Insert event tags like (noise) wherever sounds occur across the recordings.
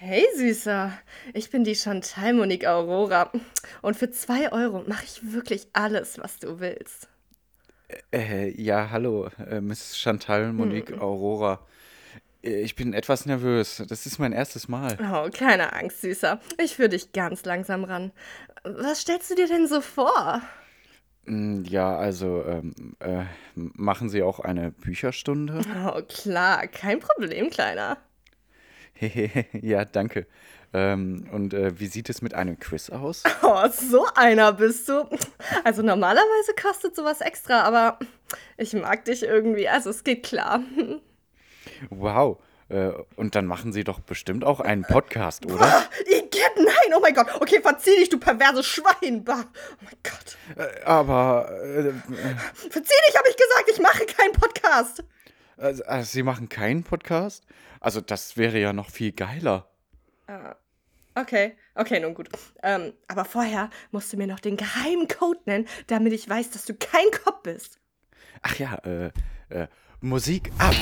Hey Süßer, ich bin die Chantal Monique Aurora und für zwei Euro mache ich wirklich alles, was du willst. Äh, ja, hallo, äh, Miss Chantal Monique Hm. Aurora. Äh, Ich bin etwas nervös. Das ist mein erstes Mal. Oh, keine Angst, Süßer. Ich führe dich ganz langsam ran. Was stellst du dir denn so vor? Mm, Ja, also, ähm, äh, machen Sie auch eine Bücherstunde? Oh, klar, kein Problem, Kleiner. (laughs) Ja, danke. Ähm, und äh, wie sieht es mit einem Quiz aus? (laughs) Oh, so einer bist du. Also normalerweise kostet sowas extra, aber ich mag dich irgendwie. Also es geht klar. Wow. Äh, und dann machen Sie doch bestimmt auch einen Podcast, oder? Ah, Igitt, nein, oh mein Gott. Okay, verzieh dich, du perverse Schwein. Bah. Oh mein Gott. Äh, aber, äh, Verzieh dich, habe ich gesagt. Ich mache keinen Podcast. Äh, äh, Sie machen keinen Podcast? Also, das wäre ja noch viel geiler. Okay, okay, nun gut. Ähm, aber vorher musst du mir noch den geheimen Code nennen, damit ich weiß, dass du kein Kopf bist. Ach ja, äh, äh, Musik ab.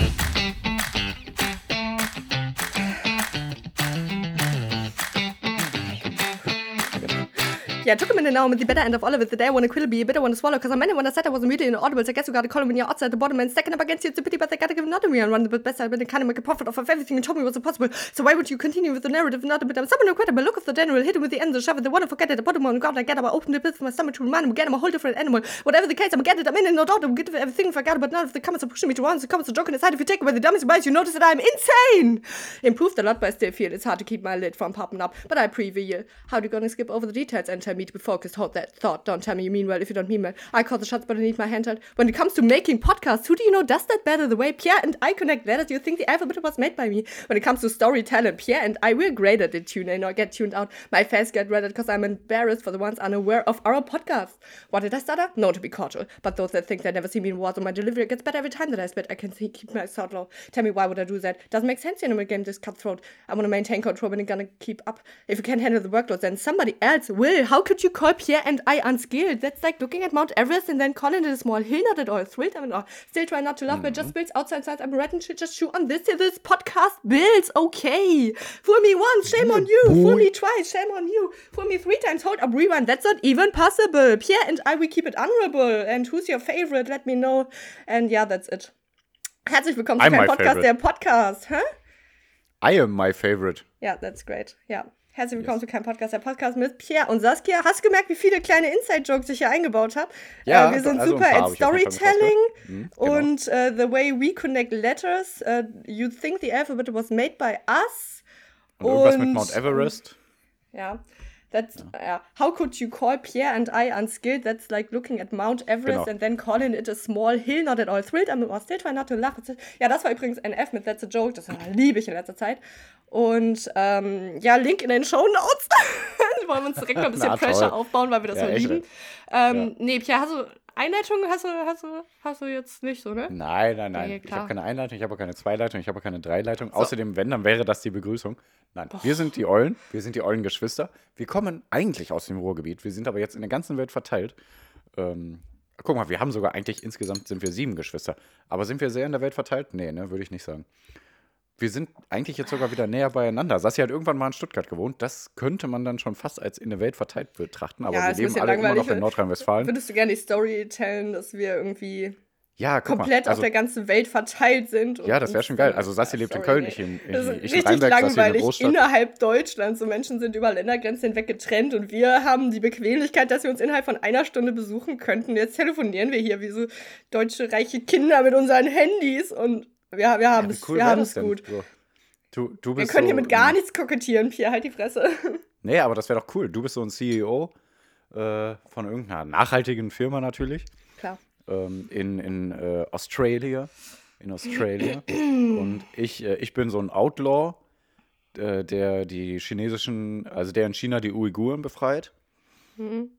Yeah, took a minute now with the better end of all of it. The day I want to quill be a bitter one to swallow. Because I meant it when I said I wasn't really inaudible. So I guess you got to call him when you're the bottom and second up against you. It's a pity, but they got to give another me and run the bit best. I've been kind of make a profit off of everything and told me was impossible. So why would you continue with the narrative? Not a bit. I'm someone incredible. Look of the general, hit him with the ends of shove it. The to forget it. The bottom one, God, I get him. I opened the pit for my stomach to remind him again. I'm a whole different animal. Whatever the case, I'm get it. I'm in it, no doubt. I'm get everything forgot, but none of the comments are pushing me to answer. The comments are joking aside. If you take away the dummies bias, you notice that I'm insane. Improved a lot, but I still feel it's hard to keep my lid from popping up. But I preview you. How do you gonna skip over the details and tell me to be focused? Hold that thought. Don't tell me you mean well if you don't mean well. I call the shots, but I need my handheld. When it comes to making podcasts, who do you know does that better? The way Pierre and I connect letters, you think the alphabet was made by me. When it comes to storytelling, Pierre and I, we're great at it Tune in or get tuned out. My face get read because I'm embarrassed for the ones unaware of our podcast. What did I stutter? No, to be cordial. But those that think they never see me in words or my delivery gets better every time that I spit. I can see, keep my thought low. Tell me why would I do that? Doesn't make sense in a game this cutthroat. I want to maintain control when I'm gonna keep up. If you can't handle the workload, then somebody else will. How could you call Pierre and I unskilled? That's like looking at Mount Everest and then calling it a small hill, not at all. Thrilled I'm all. Still try not to laugh, but just builds outside sides. I'm red and shit. Just chew on this. This podcast builds. Okay. Fool me once, shame on you. Fool me twice, shame on you. Fool me three times, hold up, rewind. That's not even possible. Pierre and I, we keep it honorable. And who's your favorite? Let me know. And yeah, that's it. Herzlich willkommen zu I'm my Podcast, favorite. der Podcast. Hä? I am my favorite. Ja, that's great. Ja. Herzlich willkommen zu keinem Podcast, der Podcast mit Pierre und Saskia. Hast du gemerkt, wie viele kleine Inside-Jokes ich hier eingebaut habe? Ja, äh, wir sind also super at Storytelling. Mhm, genau. und äh, the way we connect letters. Uh, you think the alphabet was made by us? Und irgendwas Und- mit Mount Everest. Ja. That's, ja. How could you call Pierre and I unskilled? That's like looking at Mount Everest Genau. and then calling it a small hill, not at all thrilled. I'm still trying not to laugh. Ja, das war übrigens ein F mit That's a Joke. Das (laughs) liebe ich in letzter Zeit. Und ähm, ja, Link in den Show Notes. (laughs) Wollen wir uns direkt mal ein (laughs) bisschen Na. Pressure aufbauen, weil wir das Ja, so lieben. Ähm, Nee, Pierre, hast du Einleitung? Hast du, hast du, hast du jetzt nicht so, ne? Nein, nein, nein. Ja, ich habe keine Einleitung, ich habe keine Zweileitung, ich habe keine Dreileitung. Außerdem, wenn, dann wäre das die Begrüßung. Nein, wir sind die Eulen, wir sind die Eulengeschwister. Wir kommen eigentlich aus dem Ruhrgebiet, wir sind aber jetzt in der ganzen Welt verteilt. Ähm, guck mal, wir haben sogar eigentlich insgesamt sind wir sieben Geschwister. Aber sind wir sehr in der Welt verteilt? Nee, ne, würde ich nicht sagen. Wir sind eigentlich jetzt sogar wieder näher beieinander. Sassi hat irgendwann mal in Stuttgart gewohnt. Das könnte man dann schon fast als in der Welt verteilt betrachten. Aber Ja, wir leben alle immer noch in Nordrhein-Westfalen. Würdest du gerne die Story tellen, dass wir irgendwie Ja, komplett mal. auf der ganzen Welt verteilt sind? Ja, das wäre schon geil. Also Sassi ja, lebt in sorry, Köln, nee. ich in, in, Das ist ich in richtig Rheinberg, Sassi in der langweilig. Großstadt. Innerhalb Deutschlands. So Menschen sind über Ländergrenzen hinweg getrennt und wir haben die Bequemlichkeit, dass wir uns innerhalb von einer Stunde besuchen könnten. Jetzt telefonieren wir hier wie so deutsche reiche Kinder mit unseren Handys und wir, wir haben Wie es cool wir das gut. So. Du, du Wir können so, hier mit gar nichts kokettieren, Pierre, halt die Fresse. (laughs) Nee, aber das wäre doch cool. Du bist so ein CEO äh, von irgendeiner nachhaltigen Firma natürlich. Klar. Ähm, in in äh, Australia. In Australia. (clears throat) Und ich, äh, ich bin so ein Outlaw, äh, der die chinesischen, also der in China die Uiguren befreit. Mhm.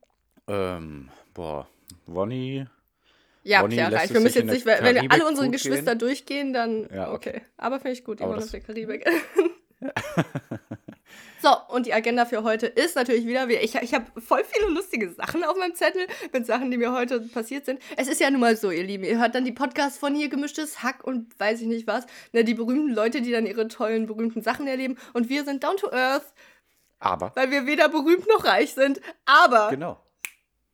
Ähm, boah, Wonny. Ja, Bonnie lässt reicht. Wir müssen jetzt nicht, wenn wir Karibik alle unsere Geschwister gehen. durchgehen, dann Ja, okay. okay. Aber finde ich gut, das- auf der Karibik. so, (laughs) (laughs) So, und die Agenda für heute ist natürlich wieder, ich, ich habe voll viele lustige Sachen auf meinem Zettel mit Sachen, die mir heute passiert sind. Es ist ja nun mal so, ihr Lieben, ihr hört dann die Podcasts von hier gemischtes Hack und weiß ich nicht was, ne, die berühmten Leute, die dann ihre tollen, berühmten Sachen erleben und wir sind down to earth, Aber, weil wir weder berühmt noch reich sind, aber genau.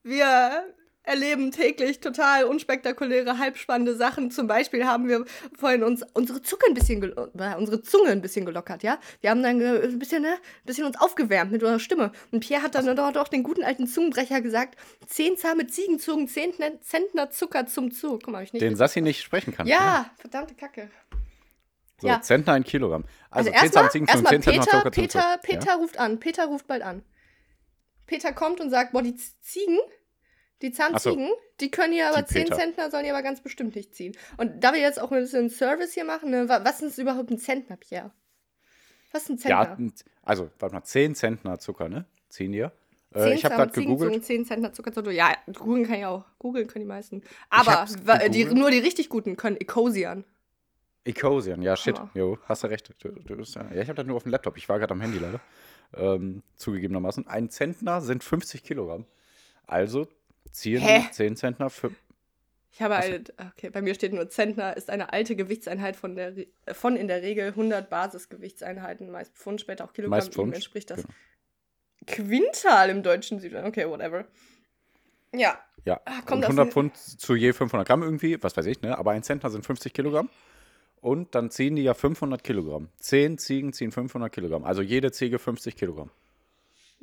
wir erleben täglich total unspektakuläre, halbspannende Sachen. Zum Beispiel haben wir vorhin uns unsere Zunge ein bisschen, äh, unsere Zunge ein bisschen gelockert, ja. Wir haben dann ein bisschen, ne, ein bisschen uns aufgewärmt mit unserer Stimme. Und Pierre hat dann dort auch den guten alten Zungenbrecher gesagt: Zehn zahme Ziegenzungen, zehn Zentner Zucker zum Zug. Guck mal, ich nicht. Den Sassi nicht sprechen kann. ja, verdammte Kacke. So, ja. Zentner ein Kilogramm. Also, Also, 10 erstmal, Ziegen zum erstmal 10 Zentner Peter, Peter, Zucker. Peter ruft an. Peter ruft bald an. Peter kommt und sagt, boah, die Ziegen, die Zahnziegen, die können hier aber Die 10 Peter. Zentner, sollen die aber ganz bestimmt nicht ziehen. Und da wir jetzt auch ein bisschen Service hier machen, ne, wa- was ist überhaupt ein Zentner, Pierre? Was ist ein Zentner? ja, also, warte mal, 10 Zentner Zucker, ne? Ziehen die ja. Äh, ich habe gerade gegoogelt. Ziegenzungen, 10 Zentner Zucker zu Ja, googeln kann ich auch. Googeln können die meisten. Aber die, nur die richtig guten können Ecosian. Ecosian, ja, shit. Hammer. Jo, hast du recht. Du, du ja, ja, ich habe das nur auf dem Laptop. Ich war gerade am Handy leider. Ähm, zugegebenermaßen. Ein Zentner sind 50 Kilogramm. Also ziehen Hä? 10 Zentner für. Ich habe halt, okay, bei mir steht nur Zentner ist eine alte Gewichtseinheit von, der, äh, von in der Regel 100 Basisgewichtseinheiten, meist Pfund, später auch Kilogramm. Meist Pfund, entspricht das genau. Quintal im deutschen Süden. Okay, whatever. Ja, Ja, und kommt aus 100 dem- Pfund zu je 500 Gramm irgendwie, was weiß ich, ne? Aber ein Zentner sind 50 Kilogramm. Und dann ziehen die ja 500 Kilogramm. 10 Ziegen ziehen 500 Kilogramm. Also jede Ziege 50 Kilogramm.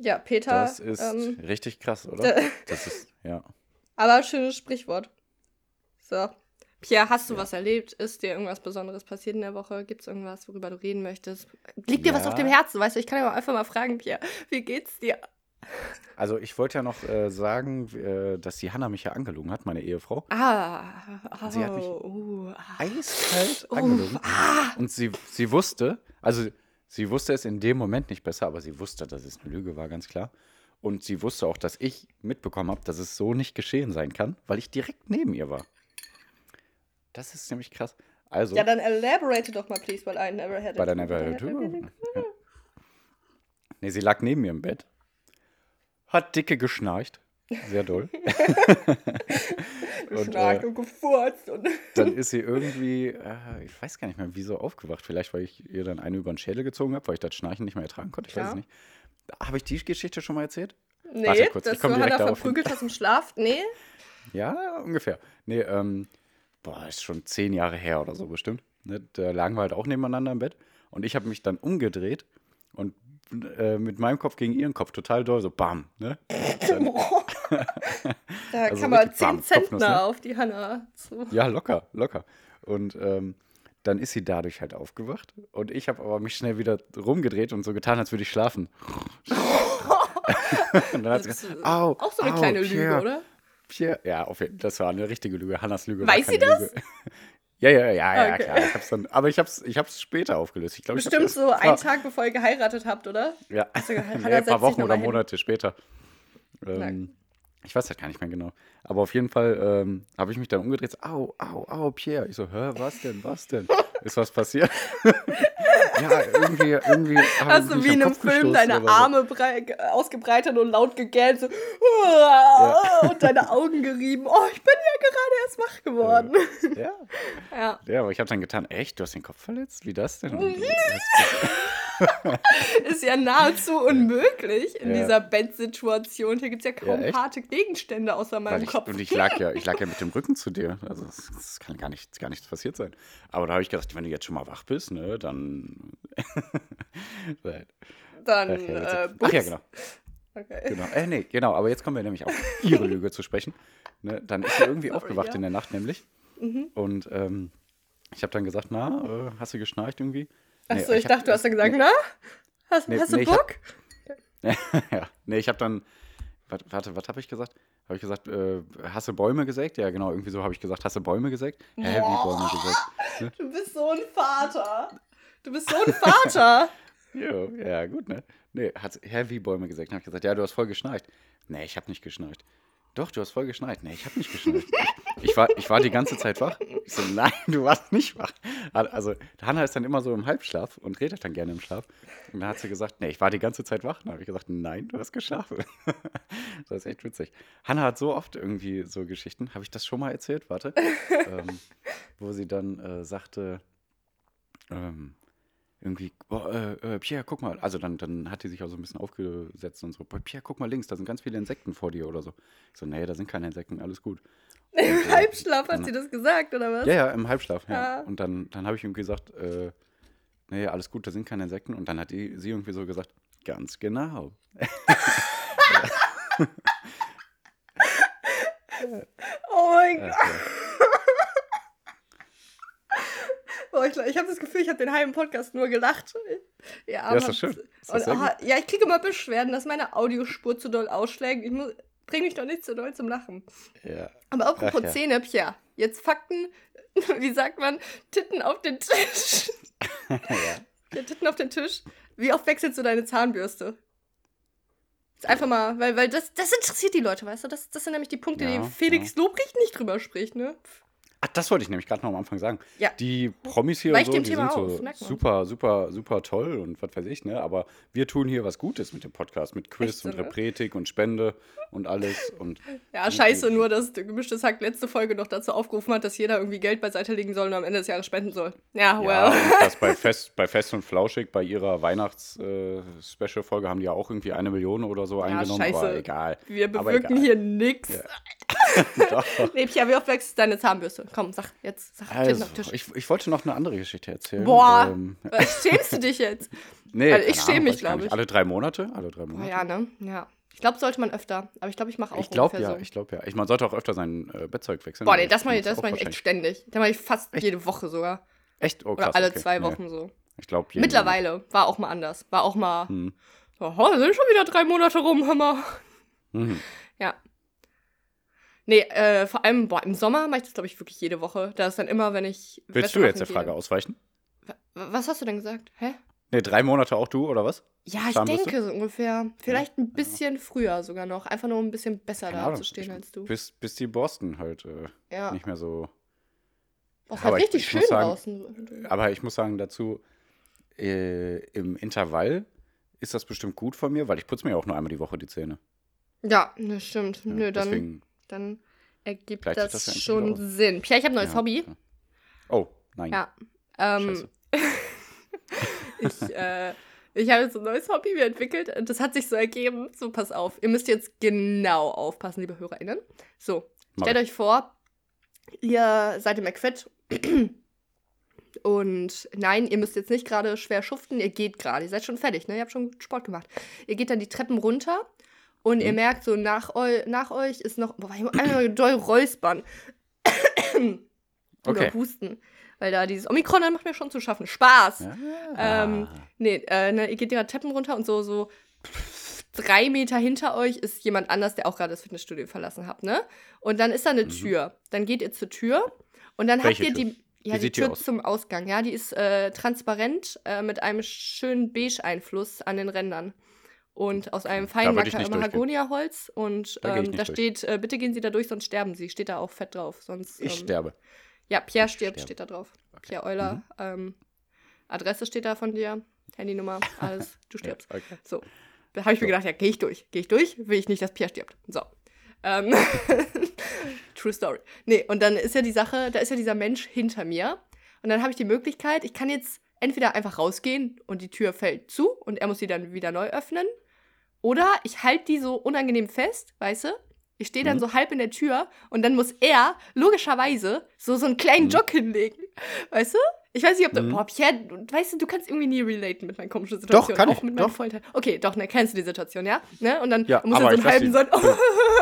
Ja, Peter. Das ist ähm, richtig krass, oder? Das ist, ja. aber schönes Sprichwort. So. Pierre, hast du was erlebt? Ist dir irgendwas Besonderes passiert in der Woche? Gibt es irgendwas, worüber du reden möchtest? Liegt dir was Ja. auf dem Herzen? Weißt du, ich kann ja einfach mal fragen, Pierre, wie geht's dir? Also ich wollte ja noch äh, sagen, äh, dass die Hanna mich ja angelogen hat, meine Ehefrau. Ah, oh, Sie hat mich- uh. Eiskalt Uff, angelogen. ah. Und sie, sie wusste, also sie wusste es in dem Moment nicht besser, aber sie wusste, dass es eine Lüge war, ganz klar. Und sie wusste auch, dass ich mitbekommen habe, dass es so nicht geschehen sein kann, weil ich direkt neben ihr war. Das ist nämlich krass. Also, Ja, dann elaborate doch mal, please, weil I never had it. bei der Never Had It. Ja. Nee, sie lag neben mir im Bett, hat dicke geschnarcht. Sehr doll. (laughs) (laughs) und, Geschnarcht äh, und gefurzt und. (laughs) dann ist sie irgendwie, äh, ich weiß gar nicht mehr, wieso aufgewacht. Vielleicht, weil ich ihr dann eine über den Schädel gezogen habe, weil ich das Schnarchen nicht mehr ertragen konnte. Ich weiß Ja. es nicht. Habe ich die Geschichte schon mal erzählt? Nee, Warte kurz, ich dass komm du Hannah darauf hin. verprügelt hast im Schlaf. Nee. Ja, ungefähr. Nee, ähm, boah, ist schon zehn Jahre her oder so bestimmt. Ne, da lagen wir halt auch nebeneinander im Bett. Und ich habe mich dann umgedreht und äh, mit meinem Kopf gegen ihren Kopf total doll, so bam. Ne? Dann, Da (laughs) Also kann man richtig 10 bam, Kopfnuss, Zentner ne? auf die Hanna zu. ja, locker, locker. Und ähm, dann ist sie dadurch halt aufgewacht. Und ich habe aber mich schnell wieder rumgedreht und so getan, als würde ich schlafen. (laughs) und dann hat sie gesagt, au, Auch so eine au, kleine Pierre, Lüge, oder? Pierre. Ja, auf jeden, das war eine richtige Lüge. Hannas Lüge Weiß sie das? (laughs) Lüge. Ja, ja, ja, ja, Okay. klar. Ich hab's dann, aber ich hab's, ich hab's später aufgelöst. Ich ich hab's Bestimmt erst- so einen Tag, bevor ihr geheiratet habt, oder? Ja, gehe- nee, ein paar Wochen oder hin. Monate später. Ähm, ich weiß halt gar nicht mehr genau. Aber auf jeden Fall ähm, habe ich mich dann umgedreht. so, Au, au, au, Pierre. Ich so, hä, was denn, was denn? Ist was passiert? (laughs) ja, irgendwie, irgendwie. Hast du wie in einem Film deine so. Arme brei- ge- ausgebreitet und laut gegähnt so, und deine Augen gerieben. Oh, ich bin ja gerade erst wach geworden. Ja, (laughs) Ja. ja, aber ich habe dann getan, echt, du hast den Kopf verletzt? Wie das denn? (laughs) Mhm. (laughs) Ist ja nahezu unmöglich in Ja. dieser Bettsituation. Hier gibt es ja kaum Ja, harte Gegenstände außer meinem ich, Kopf. und ich lag ja, ich lag ja (laughs) mit dem Rücken zu dir. Also es, kann gar nichts, gar nichts passiert sein. Aber da habe ich gedacht, wenn du jetzt schon mal wach bist, ne, dann. (laughs) Dann, Ach ja, äh, Ach ja, genau. Okay. genau. Äh, nee, genau. Aber jetzt kommen wir nämlich auf ihre Lüge zu sprechen. Ne, dann ist sie irgendwie Sorry, aufgewacht ja. in der Nacht nämlich. Und ähm, ich habe dann gesagt, na, äh, hast du geschnarcht irgendwie? Nee, Achso, ich, hab- dachte, du hast dann gesagt, na? Hast, Nee, hast du nee, ich hab- Bock? (laughs) ja, nee, ich habe dann, warte, was habe ich gesagt? Habe ich gesagt, äh, hast du Bäume gesägt? Ja, genau, irgendwie so habe ich gesagt, hast du Bäume gesägt? Hä, wie Bäume gesägt? Du bist so ein Vater. Du bist so ein Vater. (laughs) Jo, ja, gut, ne? Nee, hat, hä, wie Bäume gesägt? Dann habe ich gesagt, ja, du hast voll geschnarcht. Nee, ich habe nicht geschnarcht. Doch, du hast voll geschneit. Nee, ich habe nicht geschneit. Ich, ich, war, ich war die ganze Zeit wach. Ich so, nein, du warst nicht wach. Also, Hanna ist dann immer so im Halbschlaf und redet dann gerne im Schlaf. Und dann hat sie gesagt, nee, ich war die ganze Zeit wach. Dann habe ich gesagt, nein, du hast geschlafen. (laughs) das ist echt witzig. Hanna hat so oft irgendwie so Geschichten. Habe ich das schon mal erzählt? Warte. (laughs) ähm, wo sie dann äh, sagte, ähm, irgendwie, boah, äh, äh, Pierre, guck mal. Also dann, dann hat die sich auch so ein bisschen aufgesetzt und so, boah, Pierre, guck mal links, da sind ganz viele Insekten vor dir oder so. Ich so, nee, da sind keine Insekten, alles gut. (laughs) Und, Im äh, Halbschlaf hat sie das gesagt, oder was? Ja, ja, im Halbschlaf, ja. ja. Und dann, dann habe ich ihm gesagt, äh, nee, alles gut, da sind keine Insekten. Und dann hat die, sie irgendwie so gesagt, ganz genau. (laughs) (laughs) oh mein Gott. Oh, ich ich habe das Gefühl, ich habe den halben Podcast nur gelacht. Ja, ja ist das schön. Ist das oh, ja, ich kriege immer Beschwerden, dass meine Audiospur zu doll ausschlägt. Ich bringe mich doch nicht zu doll zum Lachen. Ja. Aber apropos Ach, ja. Zähne, Pia, jetzt Fakten, (laughs) wie sagt man, Titten auf den Tisch. (laughs) ja. ja. Titten auf den Tisch. Wie oft wechselst du deine Zahnbürste? Jetzt einfach mal, weil, weil das, das interessiert die Leute, weißt du? Das, das sind nämlich die Punkte, ja, die Felix ja. Lobrecht nicht drüber spricht, ne? Ach, das wollte ich nämlich gerade noch am Anfang sagen. Ja. Die Promis hier und so, die sind so super, super, super toll und was weiß ich, ne? Aber wir tun hier was Gutes mit dem Podcast, mit Quiz Echt, und ne? Repretik und Spende und alles. Und (laughs) ja, scheiße, nur dass der gemischtes Hack letzte Folge noch dazu aufgerufen hat, dass jeder irgendwie Geld beiseite legen soll und am Ende des Jahres spenden soll. Ja, well. Ja, und das bei (laughs) Fest, bei Fest und Flauschig, bei ihrer Weihnachts-Special-Folge äh, haben die ja auch irgendwie eine Million oder so ja, eingenommen, scheiße. aber egal. Wir bewirken hier nix. Ja. (laughs) nee, Pia, wie oft wechselst du deine Zahnbürste? Komm, sag jetzt. Sag also, ich, ich wollte noch eine andere Geschichte erzählen. Boah, ähm, schämst du dich jetzt? Nee, also ich schäme mich, glaube ich. Alle drei Monate? Alle drei Monate. Oh, ja, ne? Ja. Ich glaube, sollte man öfter. Aber ich glaube, ich mache auch Ich glaube ja, so. ich glaube ja. Ich, man sollte auch öfter sein äh, Bettzeug wechseln. Boah, nee, das mache ich, das mach ich echt ständig. Das mache ich fast echt? jede Woche sogar. Echt? Oh, krass. Oder alle okay. zwei Wochen nee. so. Ich glaube, Mittlerweile Monat. war auch mal anders. War auch mal. Hm. So, oh, sind schon wieder drei Monate rum, mal. Mhm. Ja. Nee, äh, vor allem, boah, im Sommer mache ich das, glaube ich, wirklich jede Woche. Da ist dann immer, wenn ich. Willst du jetzt der Frage ausweichen? Was hast du denn gesagt? Hä? Nee, drei Monate auch du, oder was? Ja, ich denke so ungefähr. Vielleicht ein bisschen ja. früher sogar noch. Einfach nur ein bisschen besser da zu stehen als du. Bis, bis die Borsten halt äh, ja. nicht mehr so. Boah, halt richtig ich, schön sagen, draußen. Aber ich muss sagen dazu, äh, im Intervall ist das bestimmt gut von mir, weil ich putze mir ja auch nur einmal die Woche die Zähne. Ja, das stimmt. Ja, Nö, dann. Dann ergibt das, das schon Sinn. Pia, ich habe ein neues. Hobby. Oh, nein. Ja. Ähm, (laughs) ich äh, ich habe jetzt ein neues Hobby mir entwickelt und das hat sich so ergeben. So, pass auf. Ihr müsst jetzt genau aufpassen, liebe HörerInnen. So, stellt euch vor, ihr seid im McFit (clears throat) und nein, ihr müsst jetzt nicht gerade schwer schuften, ihr geht gerade, ihr seid schon fertig, ne? Ihr habt schon Sport gemacht. Ihr geht dann die Treppen runter und mhm. ihr merkt so, nach, eu nach euch ist noch, boah, ich muss einmal doll räuspern. (clears throat) Oder okay. husten. Weil da dieses Omikron, dann macht mir schon zu schaffen. Spaß. Ja. Ähm, nee, äh, ne, ihr geht die Treppen runter und so, so drei Meter hinter euch ist jemand anders, der auch gerade das Fitnessstudio verlassen hat, ne? Und dann ist da eine mhm. Tür. Dann geht ihr zur Tür und dann Welche habt ihr die. Ja, die Tür zum Ausgang, ja, die ist äh, transparent äh, mit einem schönen Beige-Einfluss an den Rändern und aus einem feinen Mahagonia-Holz. Und da, ähm, da steht, äh, bitte gehen Sie da durch, sonst sterben Sie. Steht da auch fett drauf. Sonst, ich ähm, sterbe. Ja, Pierre stirbt, steht da drauf. Okay. Pierre Euler. Mhm. Ähm, Adresse steht da von dir, Handynummer, (laughs) alles. Du stirbst. ja, okay. So. Da habe ich so. mir gedacht, ja, gehe ich durch. Gehe ich durch, will ich nicht, dass Pierre stirbt. So. Ähm, (laughs) True Story. Nee, und dann ist ja die Sache, da ist ja dieser Mensch hinter mir. Und dann habe ich die Möglichkeit, ich kann jetzt entweder einfach rausgehen und die Tür fällt zu und er muss sie dann wieder neu öffnen. Oder ich halte die so unangenehm fest, weißt du? Ich stehe dann mhm. so halb in der Tür und dann muss er logischerweise so, so einen kleinen mhm. Jog hinlegen. Weißt du? Ich weiß nicht, ob du. Mhm. Boah, Pierre, weißt du, du kannst irgendwie nie relaten mit meinen komischen Situationen. Doch, kann auch ich. mit meinem Vollteil. Okay, doch, ne, kennst du die Situation, ja? Ne? Und dann ja, muss er so einen halben so, oh,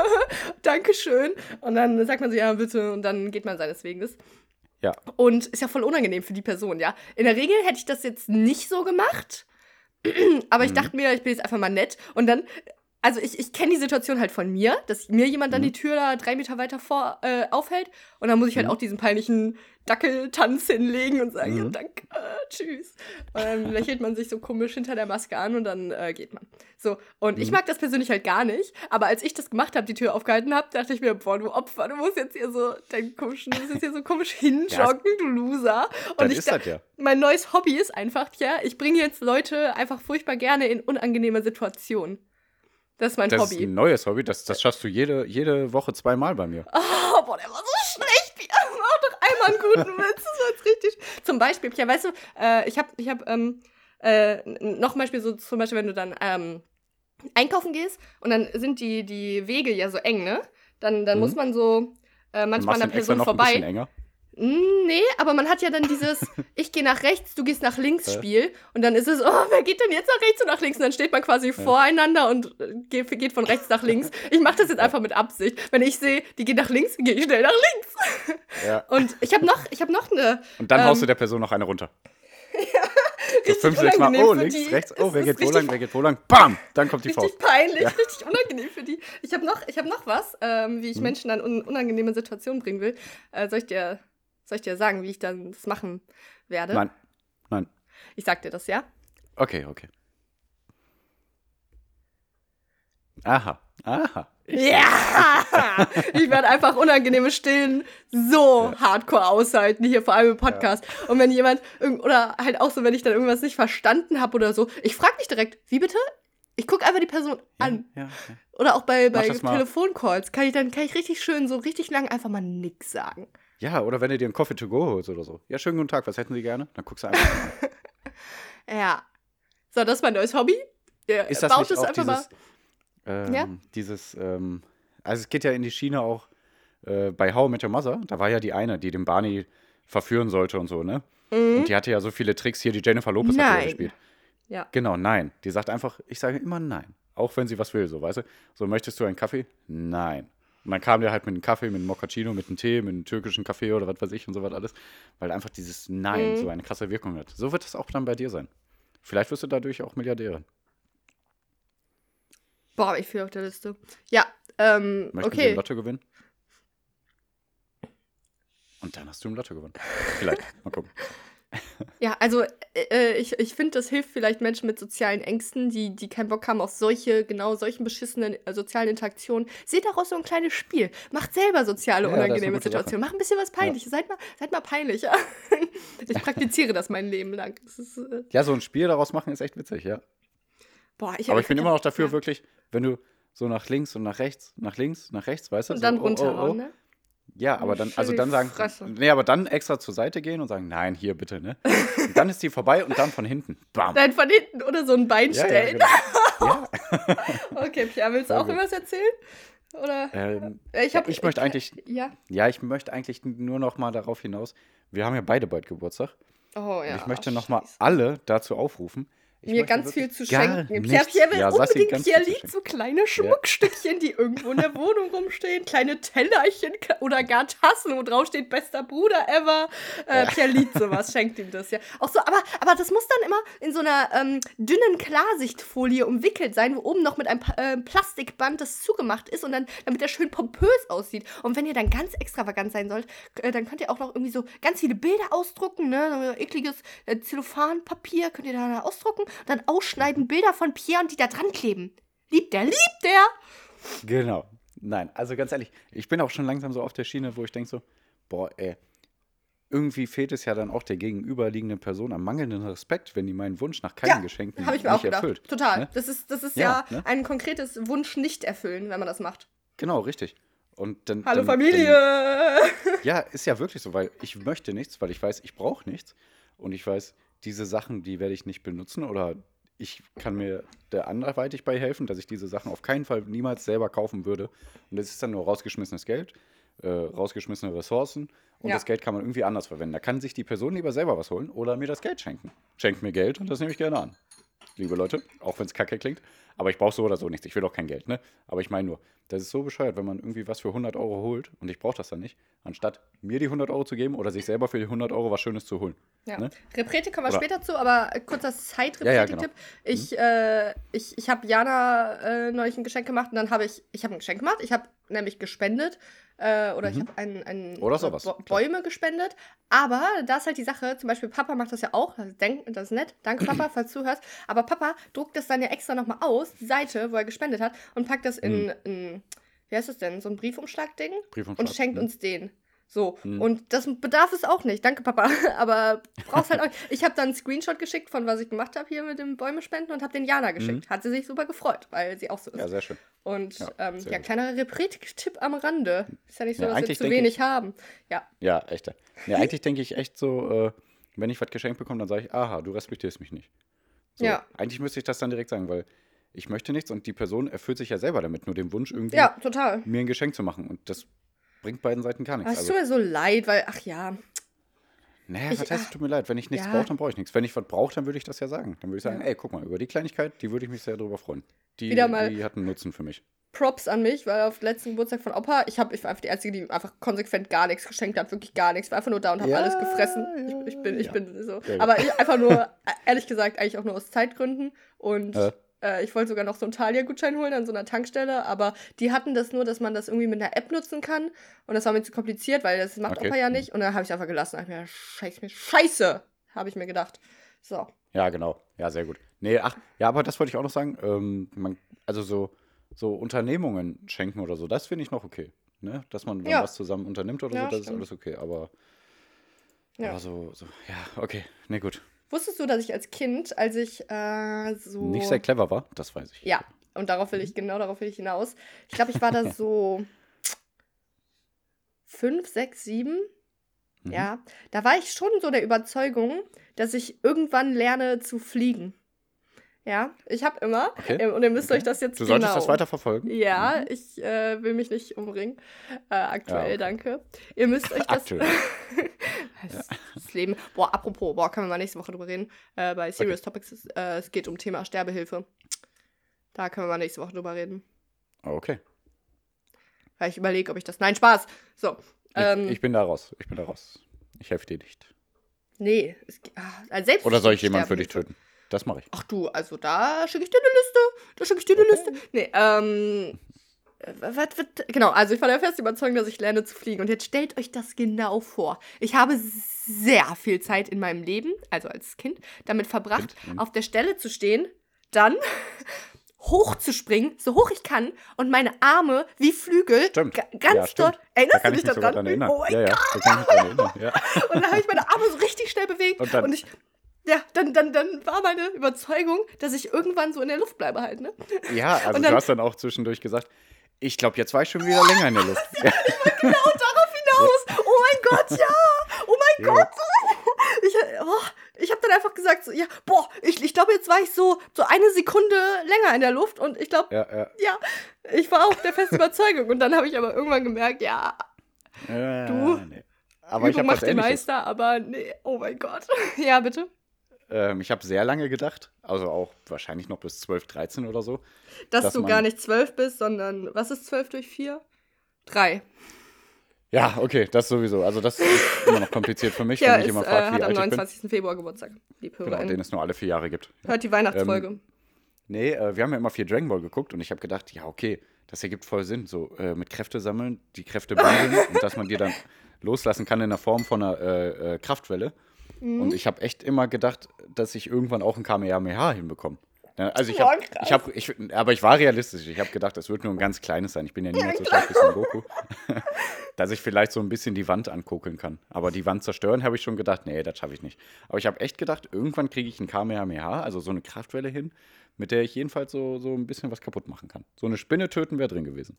(laughs) Dankeschön. Und dann sagt man so, ja, bitte. Und dann geht man seines Weges. Ja. Und ist ja voll unangenehm für die Person, ja. In der Regel hätte ich das jetzt nicht so gemacht. (clears throat) Aber ich mhm. dachte mir, ich bin jetzt einfach mal nett. Und dann also ich, ich kenne die Situation halt von mir, dass mir jemand dann Mhm. die Tür da drei Meter weiter vor äh, aufhält und dann muss ich halt Mhm. auch diesen peinlichen Dackeltanz hinlegen und sagen, ja, Mhm. danke, äh, tschüss. Und dann lächelt man sich so komisch hinter der Maske an und dann äh, geht man. So, und ich Mhm. mag das persönlich halt gar nicht, aber als ich das gemacht habe, die Tür aufgehalten habe, dachte ich mir, boah, du Opfer, du musst jetzt hier so deinen komischen, du musst jetzt hier so komisch (laughs) hinjoggen, du Loser. Und ich das ja. mein neues Hobby ist einfach, ja, ich bringe jetzt Leute einfach furchtbar gerne in unangenehme Situationen. Das ist mein Das ist Hobby. ein neues Hobby. Das, das schaffst du jede, jede Woche zweimal bei mir. Oh, boah, der war so schlecht. (laughs) Mach doch einmal einen guten Witz. Das war jetzt richtig. Zum Beispiel, ja, weißt du, äh, ich habe, ich habe, ähm, äh, noch ein Beispiel so, zum Beispiel, wenn du dann, ähm, einkaufen gehst und dann sind die, die Wege ja so eng, ne? Dann, dann Mhm. muss man so äh, manchmal an der Person noch ein bisschen vorbei. enger. Mm, Nee, aber man hat ja dann dieses (laughs) Ich gehe nach rechts, du gehst nach links Ja. Spiel. Und dann ist es, oh, wer geht denn jetzt nach rechts und nach links? Und dann steht man quasi voreinander und äh, geht, geht von rechts nach links. Ich mache das jetzt einfach mit Absicht. Wenn ich sehe, die geht nach links, gehe ich schnell nach links. Ja. (laughs) Und ich habe noch, ich habe noch eine. Und dann Ähm, haust du der Person noch eine runter. (laughs) So richtig fünf, sechs Mal, oh, links, die. rechts, oh, wer geht wo richtig- lang, wer geht wo lang, bam, dann kommt die Richtig Faust. peinlich, Ja. richtig unangenehm für die. Ich habe noch, ich hab noch was, ähm, wie ich Mhm. Menschen an un unangenehme Situationen bringen will. Äh, soll, ich dir, soll ich dir sagen, wie ich dann das machen werde? Nein, nein. Ich sag dir das, ja? Okay, okay. Aha, aha. Ich Ja! (laughs) ich werde einfach unangenehme Stillen so hardcore aushalten, hier vor allem im Podcast. Und wenn jemand, oder halt auch so, wenn ich dann irgendwas nicht verstanden habe oder so, ich frage nicht direkt, wie bitte? Ich gucke einfach die Person an. Ja, ja. Oder auch bei, bei. Telefoncalls kann ich dann kann ich richtig schön, so richtig lang einfach mal nix sagen. Ja, oder wenn du dir einen Coffee to go holst oder so. Ja, schönen guten Tag, was hätten Sie gerne? Dann guckst du einfach mal. (laughs) Ja. So, das ist mein neues Hobby. Ihr Ist das baut nicht es auch einfach dieses, ähm, Ja? dieses, ähm, also es geht ja in die Schiene auch äh, bei How I Met Your Mother, da war ja die eine, die den Barney verführen sollte und so, ne? Und die hatte ja so viele Tricks hier, die Jennifer Lopez hat ja Mhm. Nein. gespielt. Ja. Genau, nein. Die sagt einfach, ich sage immer nein. Auch wenn sie was will, so, weißt du? So, möchtest du einen Kaffee? Nein. Und dann kam der halt mit einem Kaffee, mit einem Moccacino, mit einem Tee, mit einem türkischen Kaffee oder was weiß ich und so was alles. Weil einfach dieses Nein Mhm. so eine krasse Wirkung hat. So wird es auch dann bei dir sein. Vielleicht wirst du dadurch auch Milliardärin. Boah, ich fühle auf der Liste. Ja, ähm, Möchten Sie okay. im Lotto gewinnen? Und dann hast du im Lotto gewonnen. Vielleicht. Mal gucken. Ja, also äh, ich, ich finde, das hilft vielleicht Menschen mit sozialen Ängsten, die, die keinen Bock haben auf solche, genau solchen beschissenen äh, sozialen Interaktionen. Seht daraus so ein kleines Spiel. Macht selber soziale, Ja, unangenehme Situationen. Macht ein bisschen was Peinliches. Seid, mal, seid mal peinlich. Ja? (laughs) Ich praktiziere das mein Leben lang. Ist, äh, Ja, so ein Spiel daraus machen ist echt witzig, ja. boah, ich Aber ich bin immer noch dafür, ja. wirklich, wenn du so nach links und nach rechts, nach links, nach rechts, weißt du? Und so, dann oh, oh, oh. ne? Ja, aber dann, also dann sagen, Fresse. nee, aber dann extra zur Seite gehen und sagen, nein, hier bitte, ne? Und dann ist die vorbei und dann von hinten, bam. Nein, von hinten oder so ein Bein Ja, ja, stellen. genau. ja. (laughs) Okay, Pierre, willst du auch irgendwas erzählen? Oder? Ähm, Äh, ich, hab, ich möchte eigentlich, Ja. ja, ich möchte eigentlich nur noch mal darauf hinaus, wir haben ja beide bald Geburtstag. Oh ja. und ich möchte noch mal alle dazu aufrufen, ich mir ganz viel zu schenken. Pierre, Pierre will ja, unbedingt, Pierre schenken. so kleine Schmuckstückchen, die irgendwo in der (laughs) Wohnung rumstehen, kleine Tellerchen oder gar Tassen, wo drauf steht, bester Bruder ever. Äh, Pierre liebt sowas, (laughs) schenkt ihm das, ja. Auch so, aber, aber das muss dann immer in so einer ähm, dünnen Klarsichtfolie umwickelt sein, wo oben noch mit einem äh, Plastikband das zugemacht ist und dann, damit er schön pompös aussieht. Und wenn ihr dann ganz extravagant sein sollt, äh, dann könnt ihr auch noch irgendwie so ganz viele Bilder ausdrucken, ne? So ekliges äh, Zellophanpapier könnt ihr da ausdrucken dann ausschneiden Bilder von Pierre und die da dran kleben. Liebt der, liebt der! Genau. Nein, also ganz ehrlich, ich bin auch schon langsam so auf der Schiene, wo ich denke so, boah, ey, irgendwie fehlt es ja dann auch der gegenüberliegenden Person am mangelnden Respekt, wenn die meinen Wunsch nach keinen Geschenken Habe ich mir nicht auch gedacht. erfüllt. Total. Ne? Das ist, das ist ja, Ja, ne? ein konkretes Wunsch nicht erfüllen, wenn man das macht. Genau, richtig. Und dann, Hallo dann, Familie! Dann, (laughs) ja, ist ja wirklich so, weil ich möchte nichts, weil ich weiß, ich brauche nichts. Und ich weiß, diese Sachen, die werde ich nicht benutzen oder ich kann mir da anderweitig bei helfen, dass ich diese Sachen auf keinen Fall niemals selber kaufen würde. Und das ist dann nur rausgeschmissenes Geld, äh, rausgeschmissene Ressourcen und Ja. das Geld kann man irgendwie anders verwenden. Da kann sich die Person lieber selber was holen oder mir das Geld schenken. Schenkt mir Geld und das nehme ich gerne an. liebe Leute, auch wenn es kacke klingt. Aber ich brauche so oder so nichts. Ich will auch kein Geld, ne? Aber ich meine nur, das ist so bescheuert, wenn man irgendwie was für 100 Euro holt und ich brauche das dann nicht, anstatt mir die 100 Euro zu geben oder sich selber für die 100 Euro was Schönes zu holen. Ja. Ne? Reprete kommen wir Oder- später zu, aber kurzer Side-Reprete-Tipp. Ja, ja, genau. Ich, äh, ich, ich habe Jana äh, neulich ein Geschenk gemacht und dann habe ich, ich habe ein Geschenk gemacht. Ich habe nämlich gespendet äh, oder ich Mhm. habe ein, ein Oder äh, sowas. Bäume gespendet. Aber da ist halt die Sache, zum Beispiel Papa macht das ja auch, das denk, das ist nett, danke Papa, (clears throat) falls du hörst. Aber Papa druckt das dann ja extra nochmal aus, die Seite, wo er gespendet hat, und packt das in, Mhm. in wie heißt das denn, so ein Briefumschlag-Ding? Briefumschlag, und schenkt ne? uns den. So, Mhm. und das bedarf es auch nicht. Danke, Papa. (laughs) Aber brauchst halt auch. Ich habe dann einen Screenshot geschickt von was ich gemacht habe hier mit dem Bäume spenden und habe den Jana geschickt. Hat sie sich super gefreut, weil sie auch so ist. Mhm. Ja, sehr schön. und Ja, ähm, ja kleiner Reprit-Tipp am Rande. Ist ja nicht so, Ja, dass wir zu wenig haben. Ja, Ja, echt. Ja, eigentlich denke ich echt so, äh, wenn ich was geschenkt bekomme, dann sage ich, aha, du respektierst mich nicht. So, Ja. Eigentlich müsste ich das dann direkt sagen, weil ich möchte nichts und die Person erfüllt sich ja selber damit, nur den Wunsch irgendwie, ja, total. mir ein Geschenk zu machen. Und das bringt beiden Seiten gar nichts. es Also, tut mir so leid, weil, ach ja, naja, ich- was heißt, ah, es tut mir leid. Wenn ich nichts ja. brauche, dann brauche ich nichts. Wenn ich was brauche, dann würde ich das ja sagen. Dann würde ich sagen, Ja. ey, guck mal, über die Kleinigkeit, die würde ich mich sehr drüber freuen. Die, Wieder mal- die hat einen Nutzen für mich. Props an mich, weil auf dem letzten Geburtstag von Opa, ich, hab, ich war einfach die Einzige, die einfach konsequent gar nichts geschenkt hat, wirklich gar nichts. War einfach nur da und habe Ja, alles gefressen. Ich, ich bin, ich bin so. Aber ich, einfach nur, (laughs) ehrlich gesagt, eigentlich auch nur aus Zeitgründen. Und Äh. Äh, ich wollte sogar noch so einen Thalia-Gutschein holen an so einer Tankstelle, aber die hatten das nur, dass man das irgendwie mit einer App nutzen kann. Und das war mir zu kompliziert, weil das macht Okay. Opa ja nicht. Und dann habe ich einfach gelassen. Hab ich mir, scheiß mir, scheiße, habe ich mir gedacht. So. Ja, genau. Ja, sehr gut. Nee, ach, ja, aber das wollte ich auch noch sagen. Ähm, man, also so, so Unternehmungen schenken oder so, das finde ich noch okay. Ne? Dass man Ja. was zusammen unternimmt oder Ja, so, das ist stimmt. alles okay. Aber, Ja. aber so, so, ja, okay. Nee, gut. Wusstest du, dass ich als Kind, als ich äh, so. Nicht sehr clever war, das weiß ich. Ja, und darauf will ich, genau darauf will ich hinaus. Ich glaube, ich war da (laughs) so fünf, sechs, sieben. Mhm. Ja, da war ich schon so der Überzeugung, dass ich irgendwann lerne zu fliegen. Ja, ich habe immer, Okay, ähm, und ihr müsst okay. euch das jetzt Du genau. solltest das weiter verfolgen. Ja, ich äh, will mich nicht umbringen. Äh, aktuell, Ja, okay. danke. Ihr müsst euch das. (laughs) Das, das Leben. Boah, apropos, boah, können wir mal nächste Woche drüber reden. Äh, bei Serious Topics, ist, äh, es geht um Thema Sterbehilfe. Da können wir mal nächste Woche drüber reden. Okay. Weil ich überlege, ob ich das. Nein, Spaß! So. Ich, Ähm, ich bin da raus. Ich bin da raus. Ich helfe dir nicht. nee, es, ah, also selbst Oder soll ich jemanden für dich töten? Das mache ich. Ach du, also da schicke ich dir eine Liste. Da schicke ich dir eine Liste. Nee, ähm. äh, Was, was, genau, also ich war der festen Überzeugung, dass ich lerne zu fliegen. Und jetzt stellt euch das genau vor. Ich habe sehr viel Zeit in meinem Leben, also als Kind, damit verbracht, Kind, mhm. auf der Stelle zu stehen, dann (laughs) hochzuspringen, so hoch ich kann, und meine Arme wie Flügel Stimmt. ga- ganz Ja, dort. Da Erinnerst du dich daran? Oh mein ja, ja, da erinnern. Ja. (laughs) und dann habe ich meine Arme so richtig schnell bewegt. Und Und, ich, ja, dann, dann, dann war meine Überzeugung, dass ich irgendwann so in der Luft bleibe halt, ne? Ja, also dann- du hast dann auch zwischendurch gesagt, ich glaube, jetzt war ich schon wieder länger in der Luft. (laughs) Ja. Genau darauf hinaus. Oh mein Gott, ja. Oh mein Ja. Gott. Ich, oh, ich habe dann einfach gesagt, so, ja, boah, ich, ich glaube, jetzt war ich so, so eine Sekunde länger in der Luft und ich glaube, Ja, ja. ja, ich war auch der festen Überzeugung. Und dann habe ich aber irgendwann gemerkt, ja, Du, nee. Aber ich Übung habe macht den. Meister, aber nee, oh mein Gott. (laughs) Ja, bitte. Ähm, ich habe sehr lange gedacht, also auch wahrscheinlich noch bis 12, 13 oder so. Dass, Dass du gar nicht zwölf bist, sondern, was ist zwölf durch vier? Drei. Ja, okay, das sowieso. Also das ist immer noch kompliziert für mich, Ja, wenn mich ist, jemand äh, wie am alt ich bin. 29. Februar Geburtstag. Lieb Genau, den es nur alle vier Jahre gibt. Hört die Weihnachtsfolge. Nee, äh, wir haben ja immer viel Dragon Ball geguckt und ich habe gedacht, ja, okay, das ergibt voll Sinn. So äh, mit Kräfte sammeln, die Kräfte bündeln (laughs) und dass man die dann loslassen kann in der Form von einer äh, äh, Kraftwelle. Mhm. Und ich habe echt immer gedacht, dass ich irgendwann auch ein Kamehameha hinbekomme. Also ich habe, ich habe, ich, aber ich war realistisch. Ich habe gedacht, das wird nur ein ganz kleines sein. Ich bin ja niemals so stark wie Son Goku, (laughs) dass ich vielleicht so ein bisschen die Wand ankokeln kann. Aber die Wand zerstören, habe ich schon gedacht, nee, das schaffe ich nicht. Aber ich habe echt gedacht, irgendwann kriege ich ein Kamehameha, also so eine Kraftwelle hin, mit der ich jedenfalls so, so ein bisschen was kaputt machen kann. So eine Spinne töten wäre drin gewesen.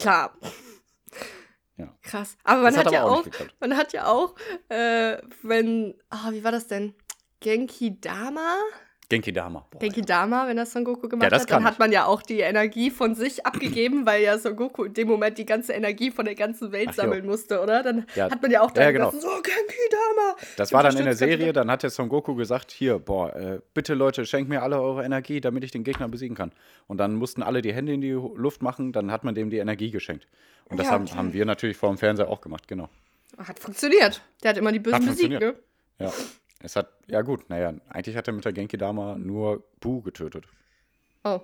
Klar. Ja. Krass. Aber man hat, hat ja aber auch auch, man hat ja auch, äh, wenn, ah, wie war das denn? Genki Dama? Genki Dama. Boah, Genki Dama, wenn das Son Goku gemacht ja, hat, dann hat man ja auch die Energie von sich abgegeben, weil ja Son Goku in dem Moment die ganze Energie von der ganzen Welt Ach, sammeln jo. musste, oder? Dann ja. hat man ja auch dann ja, genau. so Genki Dama. Das war dann in der Serie, dann hat der Son Goku gesagt, hier, boah, äh, bitte Leute, schenkt mir alle eure Energie, damit ich den Gegner besiegen kann. Und dann mussten alle die Hände in die Luft machen, dann hat man dem die Energie geschenkt. Und das haben, haben wir natürlich vor dem Fernseher auch gemacht, genau. Hat funktioniert. Der hat immer die Bösen besiegt, ne? Ja. Es hat, ja gut, naja, eigentlich hat er mit der Genki Dama nur Bu getötet. Oh.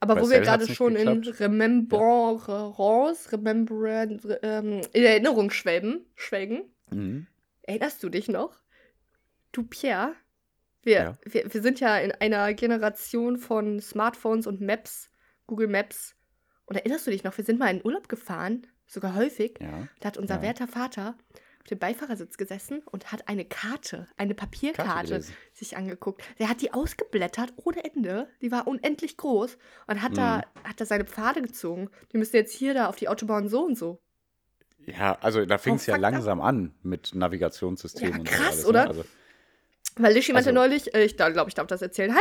Aber Bei wo Cell wir gerade schon geklappt. in Remembrance, ja. Remembrance, ähm, in Erinnerung schwelgen, schwelgen. Mhm. Erinnerst du dich noch? Du, Pierre, wir, ja. wir, wir sind ja in einer Generation von Smartphones und Maps, Google Maps. Und erinnerst du dich noch, wir sind mal in Urlaub gefahren, sogar häufig. Ja. Da hat unser werter Vater dem Beifahrersitz gesessen und hat eine Karte, eine Papierkarte sich angeguckt. Der hat die ausgeblättert ohne Ende. Die war unendlich groß und hat, mhm. da, hat da seine Pfade gezogen. Die müssen jetzt hier da auf die Autobahn so und so. Ja, also da fing es oh, ja langsam an mit Navigationssystemen. Ja, krass, und so alles, ne? oder? Ne? Also, Weil Lischi meinte also, neulich, äh, ich glaube, ich darf das erzählen. Hi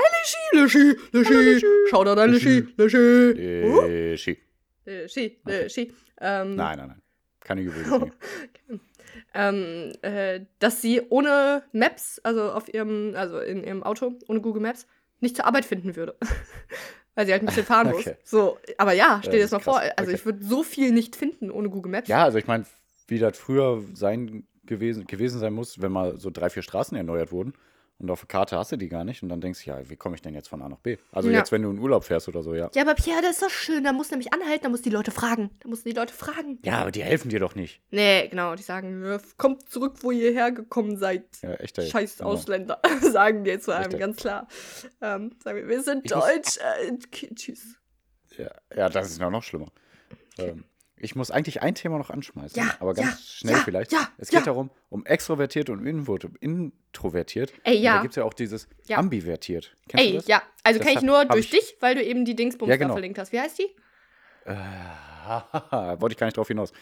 Lischi, Lischi, Lischi. Schau da dein Lischi, Lischi. Lischi. Lischi, Lischi. Ähm, nein, nein, nein. Keine Gewöhnung. (laughs) ähm, äh, dass sie ohne Maps, also auf ihrem, also in ihrem Auto, ohne Google Maps, nicht zur Arbeit finden würde. (laughs) Weil sie halt ein bisschen fahren (laughs) okay. muss. So, aber ja, stell dir das mal vor. Also okay. ich würde so viel nicht finden ohne Google Maps. Ja, also ich meine, wie das früher sein gewesen, gewesen sein muss, wenn mal so drei, vier Straßen erneuert wurden und auf der Karte hast du die gar nicht und dann denkst du, ja, wie komme ich denn jetzt von A nach B? Also ja. jetzt, wenn du in Urlaub fährst oder so, ja. Ja, aber Pierre, das ist doch schön. Da musst du nämlich anhalten, da musst du die Leute fragen. Da musst du die Leute fragen. Ja, aber die helfen dir doch nicht. Nee, genau. Die sagen, kommt zurück, wo ihr hergekommen seid. Ja, echt. Ey. Scheiß genau. Ausländer, (laughs) sagen die zu einem, echt, ganz klar. Ähm, sagen wir, wir sind ich deutsch. Äh, tschüss. Ja, ja, das ist noch schlimmer. Ähm, ich muss eigentlich ein Thema noch anschmeißen, ja, aber ganz ja, schnell ja, vielleicht. es geht darum, um extrovertiert und introvertiert. Ey, ja. da gibt es ja auch dieses ambivertiert. Kennst Ey, ja. Also kenne ich nur durch ich dich, weil du eben die Dingsbums ja, genau. verlinkt hast. Wie heißt die? Äh, (laughs) wollte ich gar nicht drauf hinaus.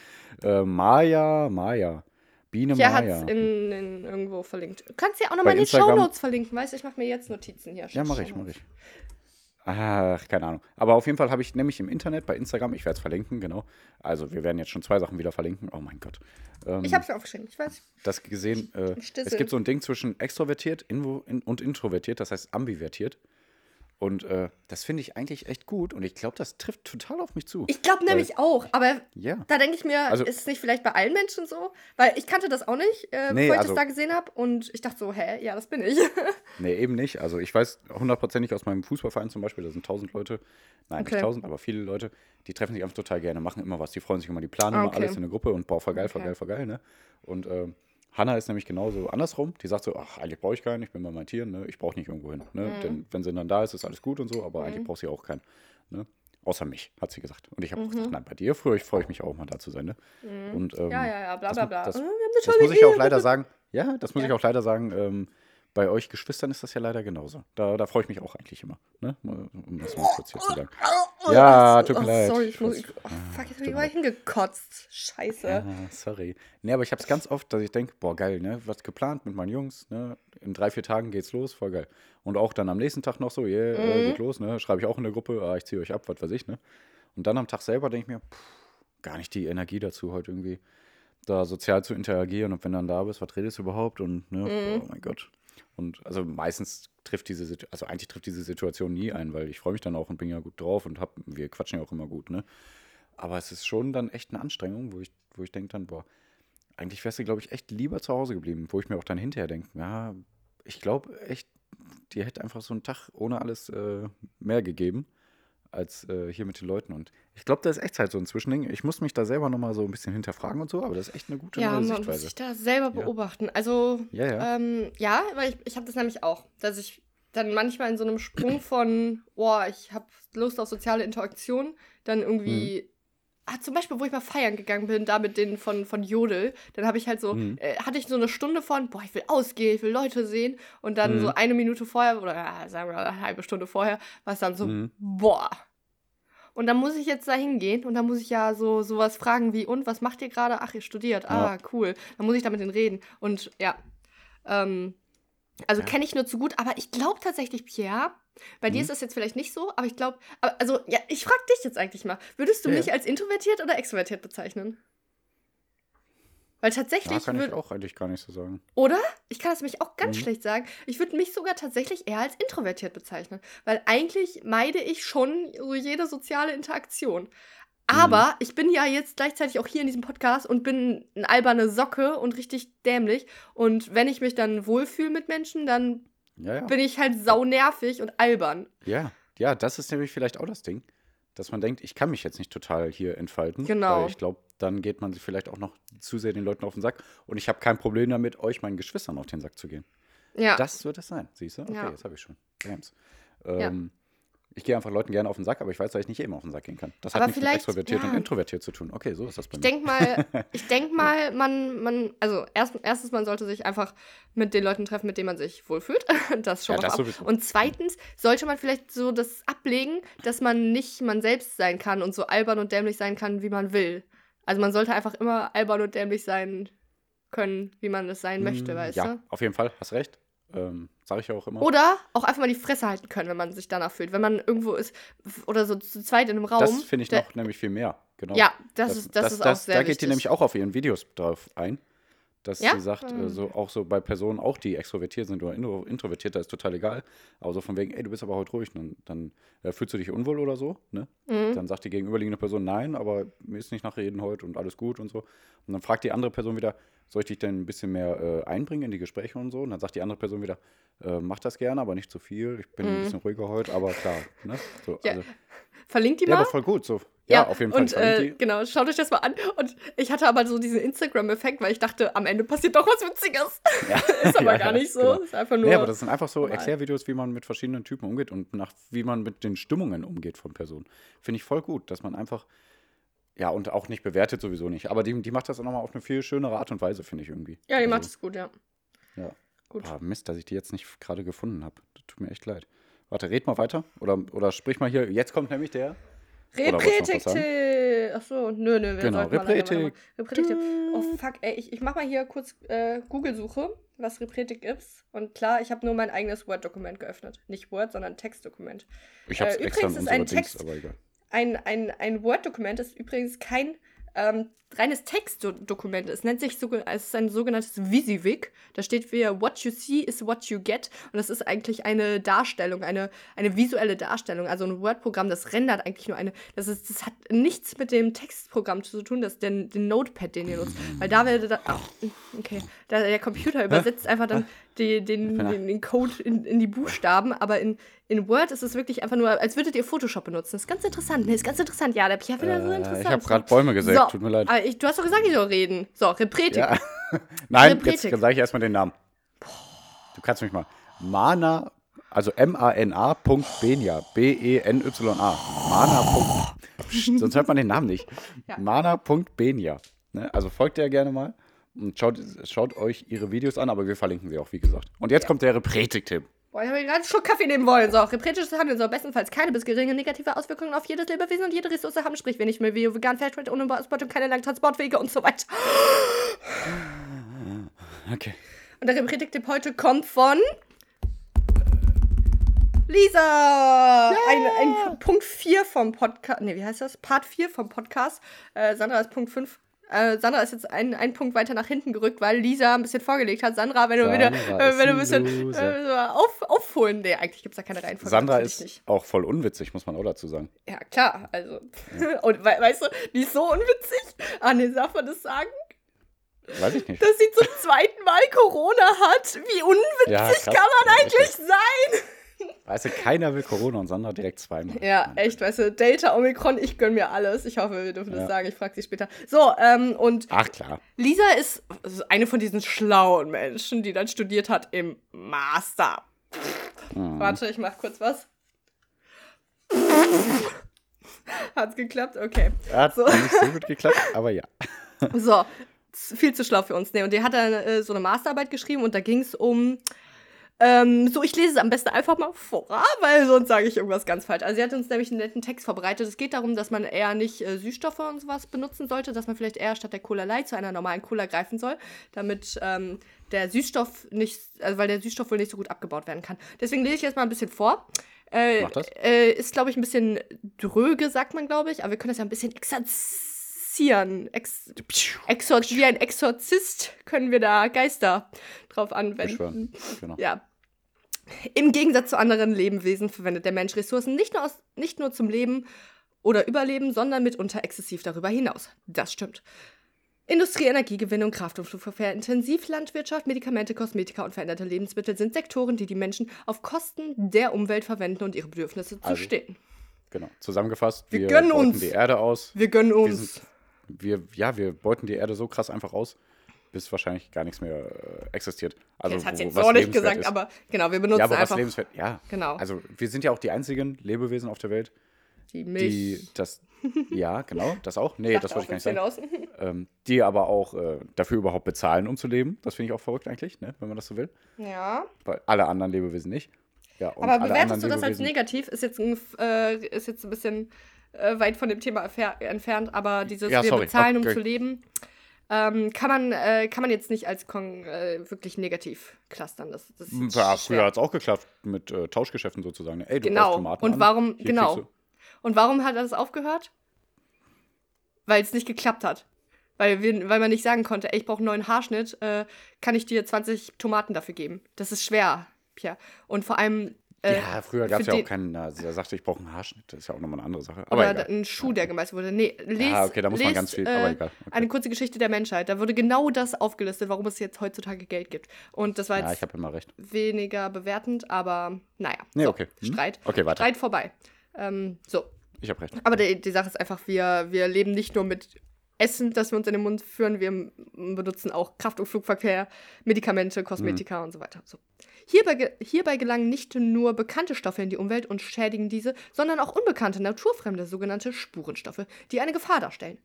Äh, Maya, Maya. Biene Maya. hat in, in, irgendwo verlinkt. Du kannst ja auch nochmal in die Show Notes verlinken, weißt du? Ich mache mir jetzt Notizen hier. Ja, mache ich, mache ich. Ach, keine Ahnung. Aber auf jeden Fall habe ich nämlich im Internet bei Instagram, ich werde es verlinken, genau. Also wir werden jetzt schon zwei Sachen wieder verlinken. Oh mein Gott. Ähm, ich habe es aufgeschrieben, ich weiß. Das gesehen, äh, es gibt so ein Ding zwischen extrovertiert und introvertiert, das heißt ambivertiert. Und äh, das finde ich eigentlich echt gut und ich glaube, das trifft total auf mich zu. Ich glaube nämlich auch, aber ja. da denke ich mir, also, ist es nicht vielleicht bei allen Menschen so? Weil ich kannte das auch nicht, äh, nee, bevor ich also, das da gesehen habe und ich dachte so, hä, ja, das bin ich. (laughs) nee, eben nicht. Also ich weiß hundertprozentig aus meinem Fußballverein zum Beispiel, da sind tausend Leute, nein, okay. nicht tausend, aber viele Leute, die treffen sich einfach total gerne, machen immer was, die freuen sich immer, die planen okay. immer alles in der Gruppe und boah, voll geil, voll okay. geil, voll geil, ne? Und ähm, Hanna ist nämlich genauso andersrum. Die sagt so, ach, eigentlich brauche ich keinen, ich bin bei meinen Tieren, ne? ich brauche nicht irgendwo hin. Ne? Mhm. Denn wenn sie dann da ist, ist alles gut und so, aber mhm. eigentlich braucht sie auch keinen. Ne? Außer mich, hat sie gesagt. Und ich habe mhm. gesagt, nein, bei dir freue ich, freu ich mich auch mal da zu sein. Ne? Mhm. Und, ähm, ja, ja, ja, bla bla bla. Das, das, das muss ich auch leider sagen, ja, das muss ja. ich auch leider sagen, ähm, bei euch Geschwistern ist das ja leider genauso. Da, da freue ich mich auch eigentlich immer. Ne? Um das mal kurz hier zu sagen. Ja, tut mir oh, leid. Sorry, ich muss. Oh, fuck, jetzt habe ich mal hingekotzt. Scheiße. Ja, sorry. Nee, aber ich habe es ganz oft, dass ich denke, boah, geil, ne? Was geplant mit meinen Jungs, ne? In drei, vier Tagen geht's los, voll geil. Und auch dann am nächsten Tag noch so, yeah, äh, mhm. geht los, ne? Schreibe ich auch in der Gruppe, ah, ich ziehe euch ab, was weiß ich, ne? Und dann am Tag selber denke ich mir, pff, gar nicht die Energie dazu, heute irgendwie da sozial zu interagieren. Und wenn dann da bist, was redest du überhaupt? Und, ne? Mhm. Oh mein Gott. Und also meistens trifft diese, also eigentlich trifft diese Situation nie ein, weil ich freue mich dann auch und bin ja gut drauf und hab, wir quatschen ja auch immer gut, ne? Aber es ist schon dann echt eine Anstrengung, wo ich, wo ich denke dann, boah, eigentlich wärst du, glaube ich, echt lieber zu Hause geblieben, wo ich mir auch dann hinterher denke, ja, ich glaube echt, dir hätte einfach so einen Tag ohne alles äh, mehr gegeben als äh, hier mit den Leuten. Und ich glaube, da ist echt halt so ein Zwischending. Ich muss mich da selber nochmal so ein bisschen hinterfragen und so, aber das ist echt eine gute ja, neue Sichtweise. Ja, man muss sich da selber beobachten. Also, ja, ja. Ähm, ja weil ich, ich habe das nämlich auch, dass ich dann manchmal in so einem Sprung von, oh, ich habe Lust auf soziale Interaktion, dann irgendwie hm. Ah, zum Beispiel, wo ich mal feiern gegangen bin, da mit denen von, von Jodel, dann habe ich halt so, mhm. äh, hatte ich so eine Stunde von, boah, ich will ausgehen, ich will Leute sehen. Und dann mhm. so eine Minute vorher, oder ja, sagen wir eine halbe Stunde vorher, war es dann so, mhm. boah. Und dann muss ich jetzt da hingehen und dann muss ich ja so sowas fragen wie, und was macht ihr gerade? Ach, ihr studiert. Ah, ja. cool. Dann muss ich da mit denen reden. Und ja, ähm, Also Ja. kenne ich nur zu gut, aber ich glaube tatsächlich, Pierre, bei dir Mhm. ist das jetzt vielleicht nicht so, aber ich glaube, also ja, ich frage dich jetzt eigentlich mal, würdest du Ja, mich als introvertiert oder extrovertiert bezeichnen? Weil tatsächlich, kann ich auch eigentlich gar nicht so sagen. oder? Ich kann das nämlich auch ganz Mhm. schlecht sagen. Ich würde mich sogar tatsächlich eher als introvertiert bezeichnen, weil eigentlich meide ich schon jede soziale Interaktion. Mhm. Aber ich bin ja jetzt gleichzeitig auch hier in diesem Podcast und bin eine alberne Socke und richtig dämlich. Und wenn ich mich dann wohlfühle mit Menschen, dann Ja, ja. bin ich halt saunervig und albern. Ja, ja, das ist nämlich vielleicht auch das Ding, dass man denkt, ich kann mich jetzt nicht total hier entfalten. Genau. Weil ich glaube, dann geht man sich vielleicht auch noch zu sehr den Leuten auf den Sack. Und ich habe kein Problem damit, euch, meinen Geschwistern, auf den Sack zu gehen. Ja. Das wird es sein, siehst du? Okay, Ja. jetzt habe ich schon. Bams. Ja. Ich gehe einfach Leuten gerne auf den Sack, aber ich weiß, dass ich nicht jedem auf den Sack gehen kann. Das Aber hat nichts mit extrovertiert ja. und introvertiert zu tun. Okay, so ist das bei Ich mir. denk mal, (laughs) ich denk mal, man, man, also erst, erstens, man sollte sich einfach mit den Leuten treffen, mit denen man sich wohlfühlt. (laughs) Das schon Ja, das sowieso. Und zweitens sollte man vielleicht so das ablegen, dass man nicht man selbst sein kann und so albern und dämlich sein kann, wie man will. Also man sollte einfach immer albern und dämlich sein können, wie man es sein möchte, Mm, weißt ja, du? auf jeden Fall, hast recht. Ähm, Sag ich ja auch immer. Oder auch einfach mal die Fresse halten können, wenn man sich danach fühlt. Wenn man irgendwo ist oder so zu zweit in einem Raum. das finde ich noch nämlich viel mehr. Genau. Ja, das, ist, das, ist auch sehr Da wichtig. geht die nämlich auch auf ihren Videos drauf ein. Dass Ja? sie sagt, äh, Hm. so, auch so bei Personen, auch die extrovertiert sind oder intro- introvertiert, da ist total egal. Aber so von wegen, ey, du bist aber heute ruhig, dann, dann äh, fühlst du dich unwohl oder so, ne? Mhm. Dann sagt die gegenüberliegende Person, nein, aber mir ist nicht nachreden heute und alles gut und so. Und dann fragt die andere Person wieder, soll ich dich denn ein bisschen mehr äh, einbringen in die Gespräche und so? Und dann sagt die andere Person wieder, äh, mach das gerne, aber nicht zu viel. Ich bin ein Mhm. bisschen ruhiger heute, aber klar. Ne? So, Ja, also, Verlinkt die ja, mal. aber voll gut. So. Ja, auf jeden Fall. Und äh, genau, schaut euch das mal an. Und ich hatte aber so diesen Instagram-Effekt, weil ich dachte, am Ende passiert doch was Witziges. Ja. (laughs) ist aber Ja, gar ja, nicht so. genau. Ist einfach nur. Nee, aber das sind einfach so normal. Erklärvideos, wie man mit verschiedenen Typen umgeht und nach wie man mit den Stimmungen umgeht von Personen. Finde ich voll gut, dass man einfach, ja, und auch nicht bewertet sowieso nicht. Aber die, die macht das auch nochmal auf eine viel schönere Art und Weise, finde ich irgendwie. ja, die Also, macht es gut, ja. Ja. Gut. Ah, Mist, dass ich die jetzt nicht gerade gefunden habe. Tut mir echt leid. Warte, red mal weiter. Oder, oder sprich mal hier. Jetzt kommt nämlich der. Repretikte. Achso, nö, nö. Wir Genau, Repretik. Repretik. Oh, fuck, ey. Ich, ich mach mal hier kurz äh, Google-Suche, was Repretik ist. Und klar, ich habe nur mein eigenes Word-Dokument geöffnet. Nicht Word, sondern Textdokument. Ich habe es Äh, extra übrigens ist unsere ein Dings, Text- aber egal. Ein, ein, ein Word-Dokument ist übrigens kein ähm, reines Textdokument. Es nennt sich sogar, es ist ein sogenanntes Visivik. Da steht für What you see is what you get. Und das ist eigentlich eine Darstellung, eine, eine visuelle Darstellung. Also ein Word-Programm, das rendert eigentlich nur eine. Das, ist, das hat nichts mit dem Textprogramm zu tun, das den, den Notepad, den ihr nutzt. Weil da werde da. ach, okay. Da, der Computer übersetzt einfach dann die, den, den, den Code in, in die Buchstaben, aber in, in Word ist es wirklich einfach nur, als würdet ihr Photoshop benutzen. Das ist ganz interessant. Nee, ist ganz interessant. Ja, der Pierre findet das so Äh, interessant. ich habe gerade Bäume gesägt, So, tut mir leid. aber ich, du hast doch gesagt, ich soll reden. So, Repretik. Ja. (laughs) Nein, Repretik. jetzt sage ich erstmal den Namen. Du kannst mich mal. Mana, also M-A-N-A. Punkt Benja. B-E-N-Y-A. Mana. Sonst hört man den Namen nicht. (laughs) Ja. Mana.benja. Ne? Also folgt ihr gerne mal und schaut, schaut euch ihre Videos an, aber wir verlinken sie auch, wie gesagt. Und jetzt kommt der Repretik-Tipp. Boah, ich habe gerade einen Schluck Kaffee nehmen wollen. So, repretisches Handeln soll bestenfalls keine bis geringe negative Auswirkungen auf jedes Lebewesen und jede Ressource haben, sprich, wenn ich mir wie vegan, Fairtrade, ohne Ausbeutung, keine langen Transportwege und so weiter. Okay. Und der Repretik-Tipp heute kommt von Lisa! Ein, ein Punkt 4 vom Podcast. Ne, wie heißt das? Part 4 vom Podcast. Äh, Sandra ist Punkt 5. Äh, Sandra ist jetzt ein, ein Punkt weiter nach hinten gerückt, weil Lisa ein bisschen vorgelegt hat. Sandra, wenn du wieder Sandra äh, wenn du ein bisschen äh, auf, aufholen. Nee, eigentlich gibt es da keine Reihenfolge. Sandra ist auch voll unwitzig, muss man auch dazu sagen. Ja, klar. Also. (laughs) Und we weißt du, die ist so unwitzig. Ah, ne, darf man das sagen? Weiß ich nicht. Dass sie zum zweiten Mal Corona hat. Wie unwitzig Ja, krass. kann man Ja, eigentlich sein? Weißt du, keiner will Corona und Sandra direkt zweimal. Ja, Nein. echt, weißt du, Delta, Omikron, ich gönn mir alles. Ich hoffe, wir dürfen das Ja. sagen. Ich frage sie später. So, ähm, und Ach klar. Lisa ist eine von diesen schlauen Menschen, die dann studiert hat im Master. Mhm. Warte, ich mach kurz was. Hat's geklappt? Okay. Hat So. nicht so gut geklappt, aber ja. So, viel zu schlau für uns. Nee, und die hat dann äh, so eine Masterarbeit geschrieben und da ging es um Ähm, so, ich lese es am besten einfach mal vor, weil sonst sage ich irgendwas ganz falsch. Also sie hat uns nämlich einen netten Text vorbereitet. Es geht darum, dass man eher nicht äh, Süßstoffe und sowas benutzen sollte, dass man vielleicht eher statt der Cola Light zu einer normalen Cola greifen soll, damit ähm, der Süßstoff nicht, also weil der Süßstoff wohl nicht so gut abgebaut werden kann. Deswegen lese ich jetzt mal ein bisschen vor. Äh, Mach das. äh, ist, glaube ich, ein bisschen dröge, sagt man, glaube ich, aber wir können das ja ein bisschen exerzieren. Ex Exor wie ein Exorzist können wir da Geister drauf anwenden. Genau. Ja. Im Gegensatz zu anderen Lebewesen verwendet der Mensch Ressourcen nicht nur, aus, nicht nur zum Leben oder Überleben, sondern mitunter exzessiv darüber hinaus. Das stimmt. Industrie, Energiegewinnung, Kraft- und Flugverkehr, Intensivlandwirtschaft, Medikamente, Kosmetika und veränderte Lebensmittel sind Sektoren, die die Menschen auf Kosten der Umwelt verwenden und ihre Bedürfnisse zu Also, stillen. Genau. Zusammengefasst, Wir wir, gönnen uns. die Erde aus. Wir gönnen uns. Wir, ja, wir beuten die Erde so krass einfach aus, bis wahrscheinlich gar nichts mehr äh, existiert. Also, das hat sie jetzt was so nicht gesagt, ist. aber genau, wir benutzen Ja, aber was einfach lebenswert, ja. Genau. Also, wir sind ja auch die einzigen Lebewesen auf der Welt, die Milch. die das, (laughs) ja, genau, das auch. Nee, das wollte ich gar nicht sagen. (laughs) Ähm, die aber auch äh, dafür überhaupt bezahlen, um zu leben. Das finde ich auch verrückt eigentlich, ne, wenn man das so will. Ja. Weil alle anderen Lebewesen nicht. Ja, Aber bewertest du das als negativ? Ist jetzt ein, äh, ist jetzt ein bisschen äh, weit von dem Thema entfernt, aber dieses Ja, wir bezahlen, um Okay. zu leben, ähm, kann, man, äh, kann man jetzt nicht als kon äh, wirklich negativ clustern. Das, das ist Ja, früher hat es auch geklappt mit äh, Tauschgeschäften sozusagen. Ey, du Genau. brauchst Tomaten Und an, warum- hier genau. Und warum hat das aufgehört? Weil es nicht geklappt hat. Weil, wir, weil man nicht sagen konnte, ey, ich brauche einen neuen Haarschnitt, äh, kann ich dir 20 Tomaten dafür geben. Das ist schwer, Pierre. Und vor allem. Äh, ja, früher gab es ja auch keinen, also, der sagte, ich brauche einen Haarschnitt. Das ist ja auch nochmal eine andere Sache. Aber Oder ein Schuh, der gemeißelt wurde. Nee, les, Ja, okay, da muss man les, ganz viel- Äh, aber egal, okay. Eine kurze Geschichte der Menschheit. Da wurde genau das aufgelistet, warum es jetzt heutzutage Geld gibt. Und das war Ja, jetzt ich habe immer recht. weniger bewertend, aber naja. Nee, so, okay. Hm? Streit. Okay, weiter. Streit vorbei. Ähm, so. Ich habe recht. Aber die, die Sache ist einfach, wir, wir leben nicht nur mit Essen, das wir uns in den Mund führen, wir benutzen auch Kraft- und Flugverkehr, Medikamente, Kosmetika Mhm. und so weiter. So. Hierbei, hierbei gelangen nicht nur bekannte Stoffe in die Umwelt und schädigen diese, sondern auch unbekannte, naturfremde, sogenannte Spurenstoffe, die eine Gefahr darstellen.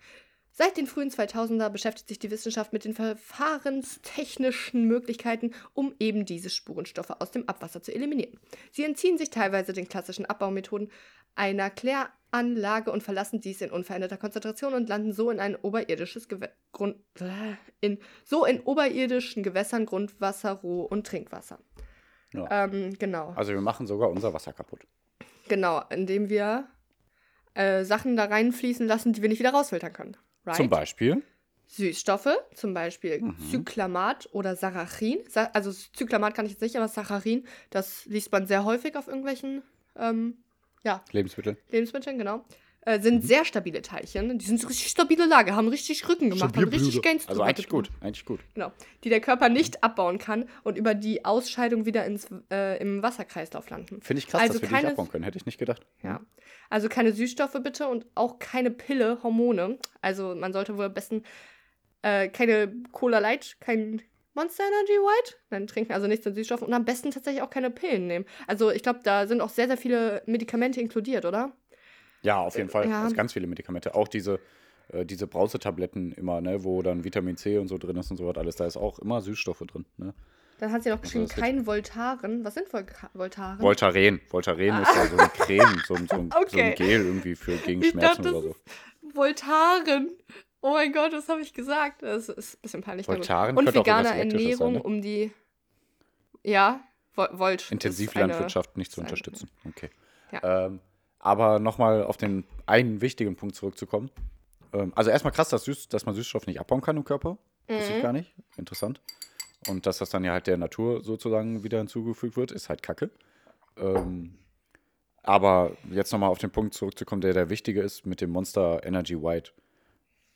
Seit den frühen 2000er beschäftigt sich die Wissenschaft mit den verfahrenstechnischen Möglichkeiten, um eben diese Spurenstoffe aus dem Abwasser zu eliminieren. Sie entziehen sich teilweise den klassischen Abbaumethoden einer Kläranlage und verlassen dies in unveränderter Konzentration und landen so in ein oberirdisches Grund in so in oberirdischen Gewässern Grundwasser, Roh- und Trinkwasser. Ja. Ähm, genau. Also wir machen sogar unser Wasser kaputt. Genau, indem wir äh, Sachen da reinfließen lassen, die wir nicht wieder rausfiltern können. Right? Zum Beispiel. Süßstoffe, zum Beispiel Mhm. Zyklamat oder Saccharin. Sa also Zyklamat kann ich jetzt nicht, aber Saccharin, das liest man sehr häufig auf irgendwelchen ähm, ja, Lebensmittel. Lebensmitteln, genau. Äh, sind Mhm. sehr stabile Teilchen. Die sind so richtig stabile Lage, haben richtig Rücken gemacht, haben richtig Gains Also eigentlich gut. Eigentlich gut. Genau. Die der Körper nicht abbauen kann und über die Ausscheidung wieder ins, äh, im Wasserkreislauf landen. Finde ich krass, Also dass wir die keine- nicht abbauen können. Hätte ich nicht gedacht. Ja. Also keine Süßstoffe bitte und auch keine Pille, Hormone. Also man sollte wohl am besten äh, keine Cola Light, kein Monster Energy White, nein, trinken, also nichts mit Süßstoffen und am besten tatsächlich auch keine Pillen nehmen. Also ich glaube, da sind auch sehr, sehr viele Medikamente inkludiert, oder? Ja, auf jeden Fall. Ja. Also ganz viele Medikamente. Auch diese, äh, diese Brausetabletten immer, ne, wo dann Vitamin C und so drin ist und so was alles. Da ist auch immer Süßstoffe drin. Ne? Dann hat sie noch geschrieben, das jetzt- kein Voltaren. Was sind Vol Voltaren? Voltaren. Voltaren ist ja so eine Creme, so, ein- so, ein- so Ah. Okay. ein Gel irgendwie für gegen Ich Schmerzen dachte, oder so. Voltaren. Oh mein Gott, was habe ich gesagt? Das ist ein bisschen peinlich. Voltaren Und vegane Ernährung sein, ne? um die. Ja, Vol Volt. Intensivlandwirtschaft nicht zu unterstützen. Okay. Ja. Ähm, aber nochmal auf den einen wichtigen Punkt zurückzukommen. Ähm, also erstmal krass, dass, Süß, dass man Süßstoff nicht abbauen kann im Körper. Wusste Mhm. ich gar nicht. Interessant. Und dass das dann ja halt der Natur sozusagen wieder hinzugefügt wird, ist halt Kacke. Ähm, aber jetzt nochmal auf den Punkt zurückzukommen, der der wichtige ist mit dem Monster Energy White.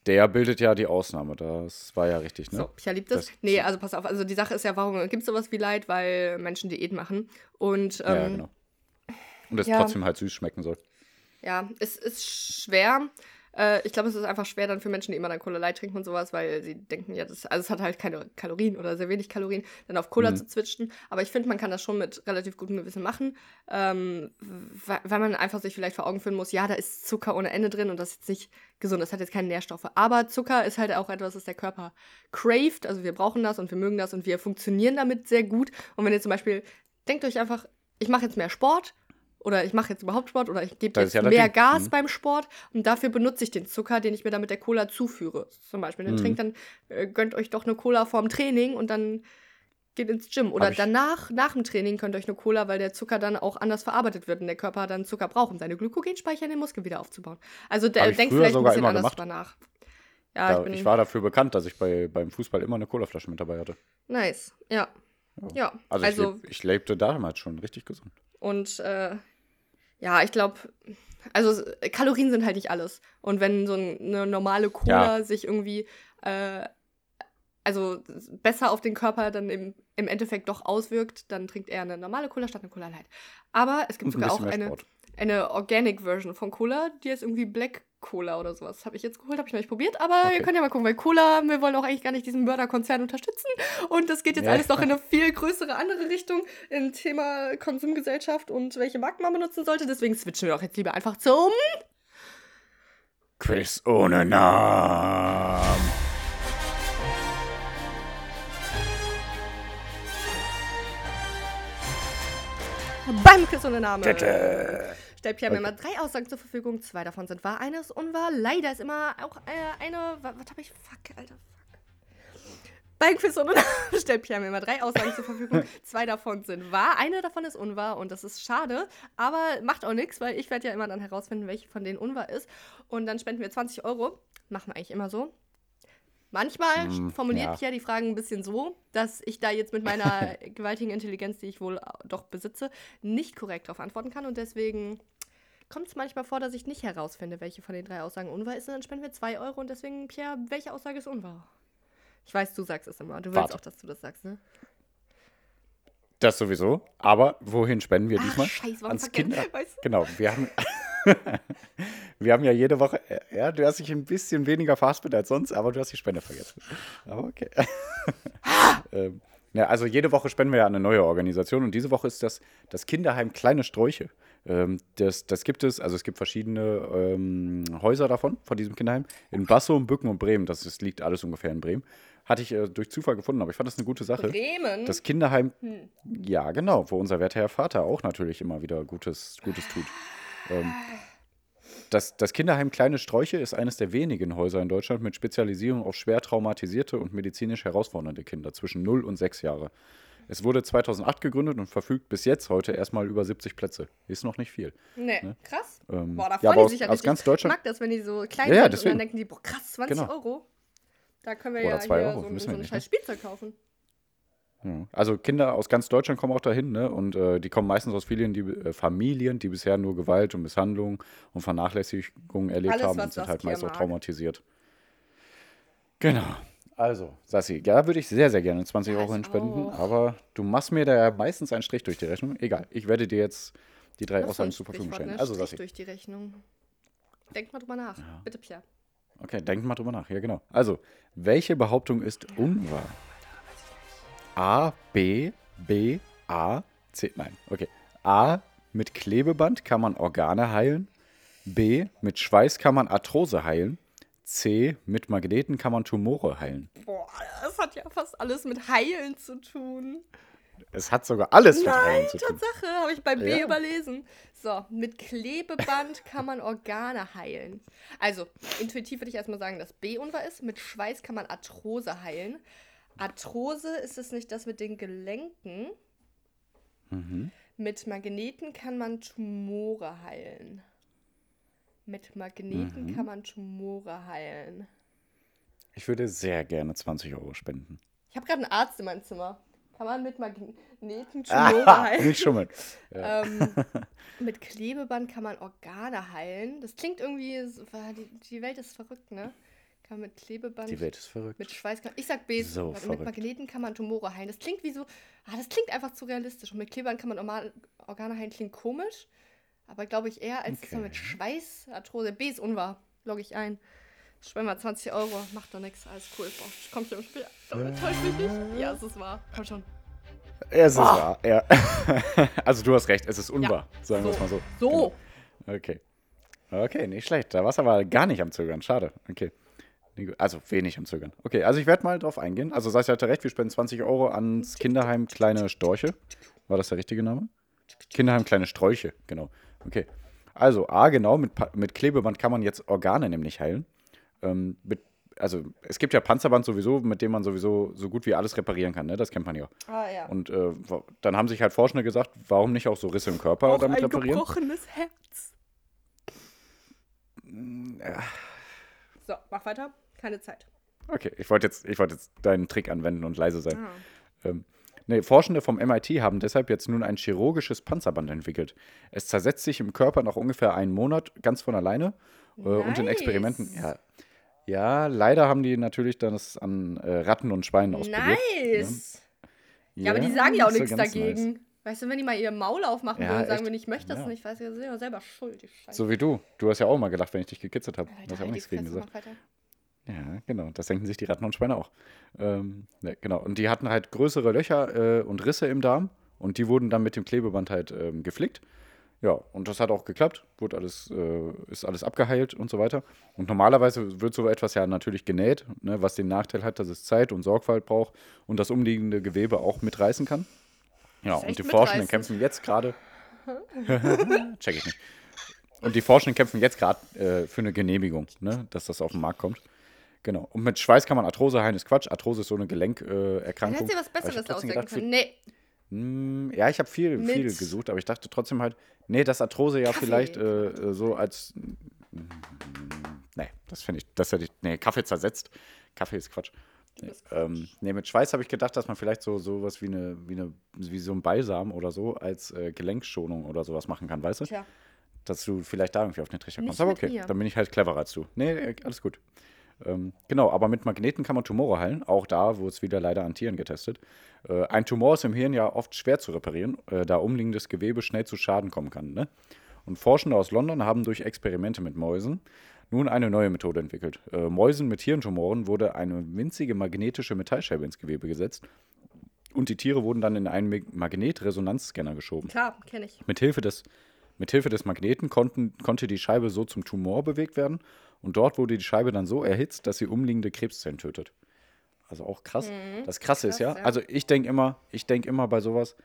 Der bildet ja die Ausnahme. Das war ja richtig, ne? So, Pia liebt das. Das- Nee, also pass auf. Also die Sache ist ja, warum gibt es sowas wie Leid? Weil Menschen Diät machen. Und ähm, ja, genau. Und es ja. trotzdem halt süß schmecken soll. Ja, es ist schwer. Äh, ich glaube, es ist einfach schwer dann für Menschen, die immer dann Cola Light trinken und sowas, weil sie denken, ja, das, also es hat halt keine Kalorien oder sehr wenig Kalorien, dann auf Cola Mhm. zu switchen. Aber ich finde, man kann das schon mit relativ gutem Gewissen machen, ähm, weil, weil man einfach sich vielleicht vor Augen führen muss, ja, da ist Zucker ohne Ende drin und das ist jetzt nicht gesund, das hat jetzt keine Nährstoffe. Aber Zucker ist halt auch etwas, das der Körper craved, also wir brauchen das und wir mögen das und wir funktionieren damit sehr gut. Und wenn ihr zum Beispiel denkt euch einfach, ich mache jetzt mehr Sport oder ich mache jetzt überhaupt Sport oder ich gebe jetzt ja mehr Ding. Gas Mhm. beim Sport und dafür benutze ich den Zucker, den ich mir dann mit der Cola zuführe. Zum Beispiel. Dann Mhm. trinkt dann, äh, gönnt euch doch eine Cola vorm Training und dann geht ins Gym. Oder danach, nach dem Training, könnt ihr euch eine Cola, weil der Zucker dann auch anders verarbeitet wird und der Körper dann Zucker braucht, um seine Glykogenspeicher in den Muskeln wieder aufzubauen. Also der denkt vielleicht ein bisschen immer anders gemacht. drüber nach. Ja, Da, ich bin ich war dafür bekannt, dass ich bei, beim Fußball immer eine Colaflasche mit dabei hatte. nice. Ja. Ja. Also, Also, ich, leb, ich lebte damals schon richtig gesund. Und äh, ja, ich glaube, also Kalorien sind halt nicht alles. Und wenn so ein- eine normale Cola sich irgendwie, äh, also besser auf den Körper dann im, im Endeffekt doch auswirkt, dann trinkt er eine normale Cola statt eine Cola Light. Aber es gibt sogar auch eine, eine Organic-Version von Cola, die ist irgendwie Black Cola oder sowas. Habe ich jetzt geholt, habe ich noch nicht probiert, aber Okay. ihr könnt ja mal gucken, weil Cola, wir wollen auch eigentlich gar nicht diesen Mörderkonzern unterstützen. Und das geht jetzt Ja. alles noch in eine (laughs) viel größere andere Richtung im Thema Konsumgesellschaft und welche Marken man benutzen sollte. Deswegen switchen wir doch jetzt lieber einfach zum. Quiz ohne Namen. Beim Quiz ohne Name. Tete. Stellt Pierre mir Okay. immer drei Aussagen zur Verfügung. Zwei davon sind wahr, eine ist unwahr. Leider ist immer auch äh, eine. wa- Was habe ich? Fuck, Alter, fuck. Beim Quiz Name stellt Pierre mir immer drei Aussagen zur Verfügung. (laughs) Zwei davon sind wahr, eine davon ist unwahr und das ist schade. Aber macht auch nichts, weil ich werde ja immer dann herausfinden, welche von denen unwahr ist. Und dann spenden wir 20 Euro. Machen wir eigentlich immer so. Manchmal Mm, formuliert ja. Pierre die Fragen ein bisschen so, dass ich da jetzt mit meiner (laughs) gewaltigen Intelligenz, die ich wohl doch besitze, nicht korrekt darauf antworten kann. Und deswegen kommt es manchmal vor, dass ich nicht herausfinde, welche von den drei Aussagen unwahr ist. Und dann spenden wir zwei Euro. Und deswegen, Pierre, welche Aussage ist unwahr? Ich weiß, du sagst es immer. Du willst Warte. auch, dass du das sagst, ne? Das sowieso. Aber wohin spenden wir diesmal? Ach, scheiße, warum Ans vergessen? Kinder. (laughs) Weißt du? Genau, wir haben, (laughs) wir haben ja jede Woche, ja, du hast dich ein bisschen weniger verhaspelt als sonst, aber du hast die Spende vergessen. Aber okay. (laughs) ähm, ja, also jede Woche spenden wir ja eine neue Organisation und diese Woche ist das das Kinderheim Kleine Sträuche. Ähm, das, das gibt es, also es gibt verschiedene ähm, Häuser davon, von diesem Kinderheim. In Bassum, Bücken und Bremen, das ist, liegt alles ungefähr in Bremen. Hatte ich äh, durch Zufall gefunden, aber ich fand das eine gute Sache. Bremen? Das Kinderheim, Hm. ja, genau, wo unser werter Herr Vater auch natürlich immer wieder Gutes, Gutes tut. Ähm, das, das Kinderheim Kleine Sträuche ist eines der wenigen Häuser in Deutschland mit Spezialisierung auf schwer traumatisierte und medizinisch herausfordernde Kinder zwischen 0 und 6 Jahre. Es wurde 2008 gegründet und verfügt bis jetzt heute erstmal über 70 Plätze. Ist noch nicht viel. Nee, krass. Ähm, Boah, da ja, freuen aber die aus, sich ja aus ganz Deutschland. Ich mag das, wenn die so klein Ja, ja, sind und dann denken die, boah, krass, 20 Genau. Euro. Da können wir Oder ja zwei hier Euro, so, so ein nicht, scheiß ne? Spielzeug kaufen. Ja. Also Kinder aus ganz Deutschland kommen auch dahin, ne? Und äh, die kommen meistens aus Familien, die, äh, Familien, die bisher nur Gewalt und Misshandlung und Vernachlässigung erlebt Alles, haben und sind halt meist auch mag. traumatisiert. Genau. Also, Sassi, da würde ich sehr, sehr gerne 20 Ja, Euro hinspenden, auch. aber du machst mir da ja meistens einen Strich durch die Rechnung. Egal, ich werde dir jetzt die drei Aussagen zur Verfügung stellen. Also, Strich Sassi. durch die Rechnung. Denk mal drüber nach. Bitte, Pierre. Okay, denkt mal drüber nach. Ja, genau. Also, welche Behauptung ist unwahr? A, B, B, A, C. Nein, okay. A, mit Klebeband kann man Organe heilen. B, mit Schweiß kann man Arthrose heilen. C, mit Magneten kann man Tumore heilen. Boah, das hat ja fast alles mit Heilen zu tun. Es hat sogar alles mit Nein, Heilen zu tun. Tatsache, habe ich bei B Ja. überlesen. So, mit Klebeband kann man Organe heilen. Also, intuitiv würde ich erstmal sagen, dass B unwahr ist. Mit Schweiß kann man Arthrose heilen. Arthrose ist es nicht das mit den Gelenken. Mhm. Mit Magneten kann man Tumore heilen. Mit Magneten Mhm. kann man Tumore heilen. Ich würde sehr gerne 20 Euro spenden. Ich habe gerade einen Arzt in meinem Zimmer. Kann man mit Magneten (laughs) Tumore Ah, heilen? nicht schummeln. (laughs) Ähm, (laughs) mit Klebeband kann man Organe heilen. Das klingt irgendwie, so- die Welt ist verrückt, ne? Kann man mit Klebeband, Die Welt ist verrückt. mit Schweiß, kann, ich sag B, So mit. Magneten kann man Tumore heilen. Das klingt wie so, ah, das klingt einfach zu realistisch. Und mit Klebeband kann man Orma- Organe heilen, klingt komisch. Aber glaube ich eher, als dass man mit Okay. Schweiß, Arthrose, B ist unwahr. Logge ich ein. Spenden wir 20 Euro, macht doch nichts, alles cool. Boah, ich komm schon im Spiel. Täusch mich nicht. Ja, es ist wahr. Komm schon. Es ist Boah. wahr, ja. (laughs) also du hast recht, es ist unwahr, sagen wir es mal so. So. Genau. Okay. Okay, nicht schlecht. Da warst du aber gar nicht am Zögern. Schade. Okay. Also wenig am Zögern. Okay, also ich werde mal drauf eingehen. Also Sascha hatte recht, wir spenden 20 Euro ans Kinderheim Kleine Storche. War das der richtige Name? Kinderheim kleine Sträuche, genau. Okay. Also, A, genau, mit, mit Klebeband kann man jetzt Organe nämlich heilen. Ähm, mit, also, es gibt ja Panzerband sowieso, mit dem man sowieso so gut wie alles reparieren kann, ne? Das kennt man ja. Ah, ja. Und äh, dann haben sich halt Forschende gesagt, warum nicht auch so Risse im Körper Auch damit ein reparieren? gebrochenes Herz. So, mach weiter. Keine Zeit. Okay, ich wollte jetzt, ich wollte jetzt deinen Trick anwenden und leise sein. Ah. Ähm, nee, Forschende vom MIT haben deshalb jetzt nun ein chirurgisches Panzerband entwickelt. Es zersetzt sich im Körper nach ungefähr einem Monat ganz von alleine. Äh, und in Nice. Experimenten, ja, ja, leider haben die natürlich das an äh, Ratten und Schweinen ausprobiert. Nice. Ja, aber die sagen ja auch so nichts dagegen. nice. Weißt du, wenn die mal ihr Maul aufmachen Ja, würden und sagen, wenn ich möchte das Ja. nicht, weiß ich, sind ja selber schuld. So wie du. Du hast ja auch mal gelacht, wenn ich dich gekitzelt habe. Du hast ja auch nichts gegen gesagt. Ja, genau. Das denken sich die Ratten und Schweine auch. Ähm, ne, genau. Und die hatten halt größere Löcher äh, und Risse im Darm und die wurden dann mit dem Klebeband halt ähm, geflickt. Ja, und das hat auch geklappt. Wurde alles, äh, ist alles abgeheilt und so weiter. Und normalerweise wird so etwas ja natürlich genäht, ne, was den Nachteil hat, dass es Zeit und Sorgfalt braucht und das umliegende Gewebe auch mitreißen kann. Ja, und die Forschenden kämpfen jetzt gerade. (laughs) Check ich nicht. Und die Forschenden kämpfen jetzt gerade äh, für eine Genehmigung, ne, dass das auf den Markt kommt. Genau. Und mit Schweiß kann man Arthrose heilen, ist Quatsch. Arthrose ist so eine Gelenkerkrankung. Äh, hättest du dir was Besseres ausdenken können. Nee, Hm, ja, ich habe viel, Mit viel gesucht, aber ich dachte trotzdem halt, nee, das Arthrose ja Kaffee. vielleicht äh, äh, so als. Nee, das finde ich, das hätte ich. Nee, Kaffee zersetzt. Kaffee ist Quatsch. Nee, ähm, nee mit Schweiß habe ich gedacht, dass man vielleicht so sowas wie eine, wie eine, wie so ein Balsam oder so als äh, Gelenkschonung oder sowas machen kann, weißt du? tja. Dass du vielleicht da irgendwie auf den Trichter kommst. Aber okay, mir. dann bin ich halt cleverer als du. Nee, äh, alles gut. Ähm, genau, aber mit Magneten kann man Tumore heilen. Auch da wurde es wieder leider an Tieren getestet. Äh, ein Tumor ist im Hirn ja oft schwer zu reparieren, äh, da umliegendes Gewebe schnell zu Schaden kommen kann. Ne? Und Forschende aus London haben durch Experimente mit Mäusen nun eine neue Methode entwickelt. Äh, Mäusen mit Hirntumoren wurde eine winzige magnetische Metallscheibe ins Gewebe gesetzt und die Tiere wurden dann in einen Mag- Magnetresonanzscanner geschoben. Klar, kenne ich. Mithilfe des, mithilfe des Magneten konnten, konnte die Scheibe so zum Tumor bewegt werden und dort wurde die Scheibe dann so erhitzt, dass sie umliegende Krebszellen tötet. Also auch krass. Das Krasse ist ja, Mhm. Krass, ja. also ich denke immer, ich denke immer bei sowas,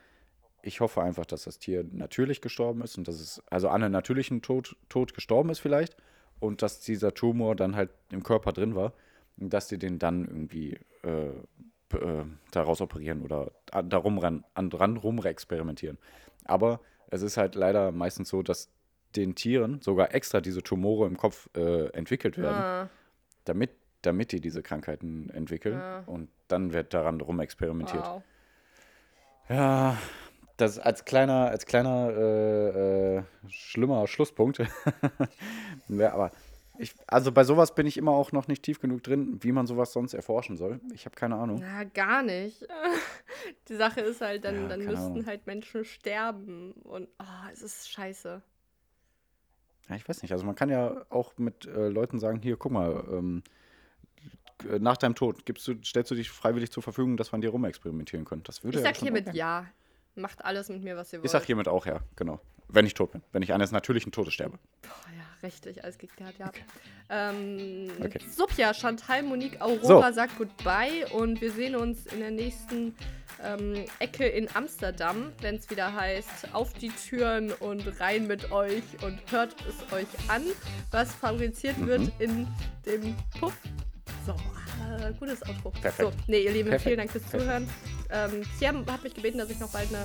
ich hoffe einfach, dass das Tier natürlich gestorben ist und dass es also an einem natürlichen Tod, Tod gestorben ist vielleicht und dass dieser Tumor dann halt im Körper drin war und dass die den dann irgendwie äh, äh, daraus operieren oder darum ran, an, dran rum experimentieren. Aber es ist halt leider meistens so, dass den Tieren sogar extra diese Tumore im Kopf äh, entwickelt werden, Ah, damit, damit die diese Krankheiten entwickeln Ah. und dann wird daran rum experimentiert. wow. Ja, das als kleiner, als kleiner äh, äh, schlimmer Schlusspunkt. (laughs) ja, aber ich, also bei sowas bin ich immer auch noch nicht tief genug drin, wie man sowas sonst erforschen soll. Ich habe keine Ahnung. Na, gar nicht. (laughs) Die Sache ist halt, dann, Ja, dann müssten Ahnung. halt Menschen sterben. Und ah, es ist scheiße. Ja, ich weiß nicht. Also man kann ja auch mit äh, Leuten sagen, hier, guck mal, ähm, äh, nach deinem Tod gibst du, stellst du dich freiwillig zur Verfügung, dass man dir rumexperimentieren könnte. Das würde Ich ja sag hiermit okay. ja. Macht alles mit mir, was ihr wollt. Ich sag hiermit auch ja, genau. Wenn ich tot bin. Wenn ich eines natürlichen Todes sterbe. Boah, ja, richtig, alles geklärt, ja. Ähm, Okay. Sophia, Chantal, Monique, Aurora So. sagt Goodbye und wir sehen uns in der nächsten ähm, Ecke in Amsterdam, wenn es wieder heißt, auf die Türen und rein mit euch und hört es euch an, was fabriziert Mhm. wird in dem Puff. So, äh, gutes Outro. Perfekt. So, nee, ihr Lieben, Perfekt. vielen Dank fürs Perfekt. Zuhören. Ähm, Pierre hat mich gebeten, dass ich noch bald eine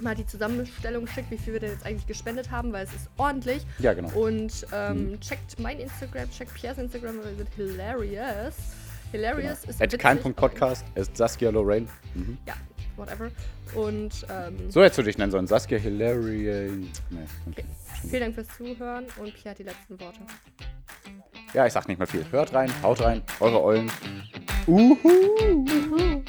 mal die Zusammenstellung schicke, wie viel wir denn jetzt eigentlich gespendet haben, weil es ist ordentlich. Ja, genau. Und ähm, Mhm. checkt mein Instagram, checkt Piers Instagram, weil wir sind hilarious. Hilarious ist Genau. At witzig, kein Punkt aber- Podcast, es ist Saskia Lorraine. Mhm. Ja, whatever. Und ähm, So hättest du dich nennen sollen. Saskia Hilary. Nee, okay. vielen Dank fürs Zuhören und Pierre hat die letzten Worte. Ja, ich sag nicht mehr viel. Hört rein, haut rein, eure Eulen. Uhu. Uhu.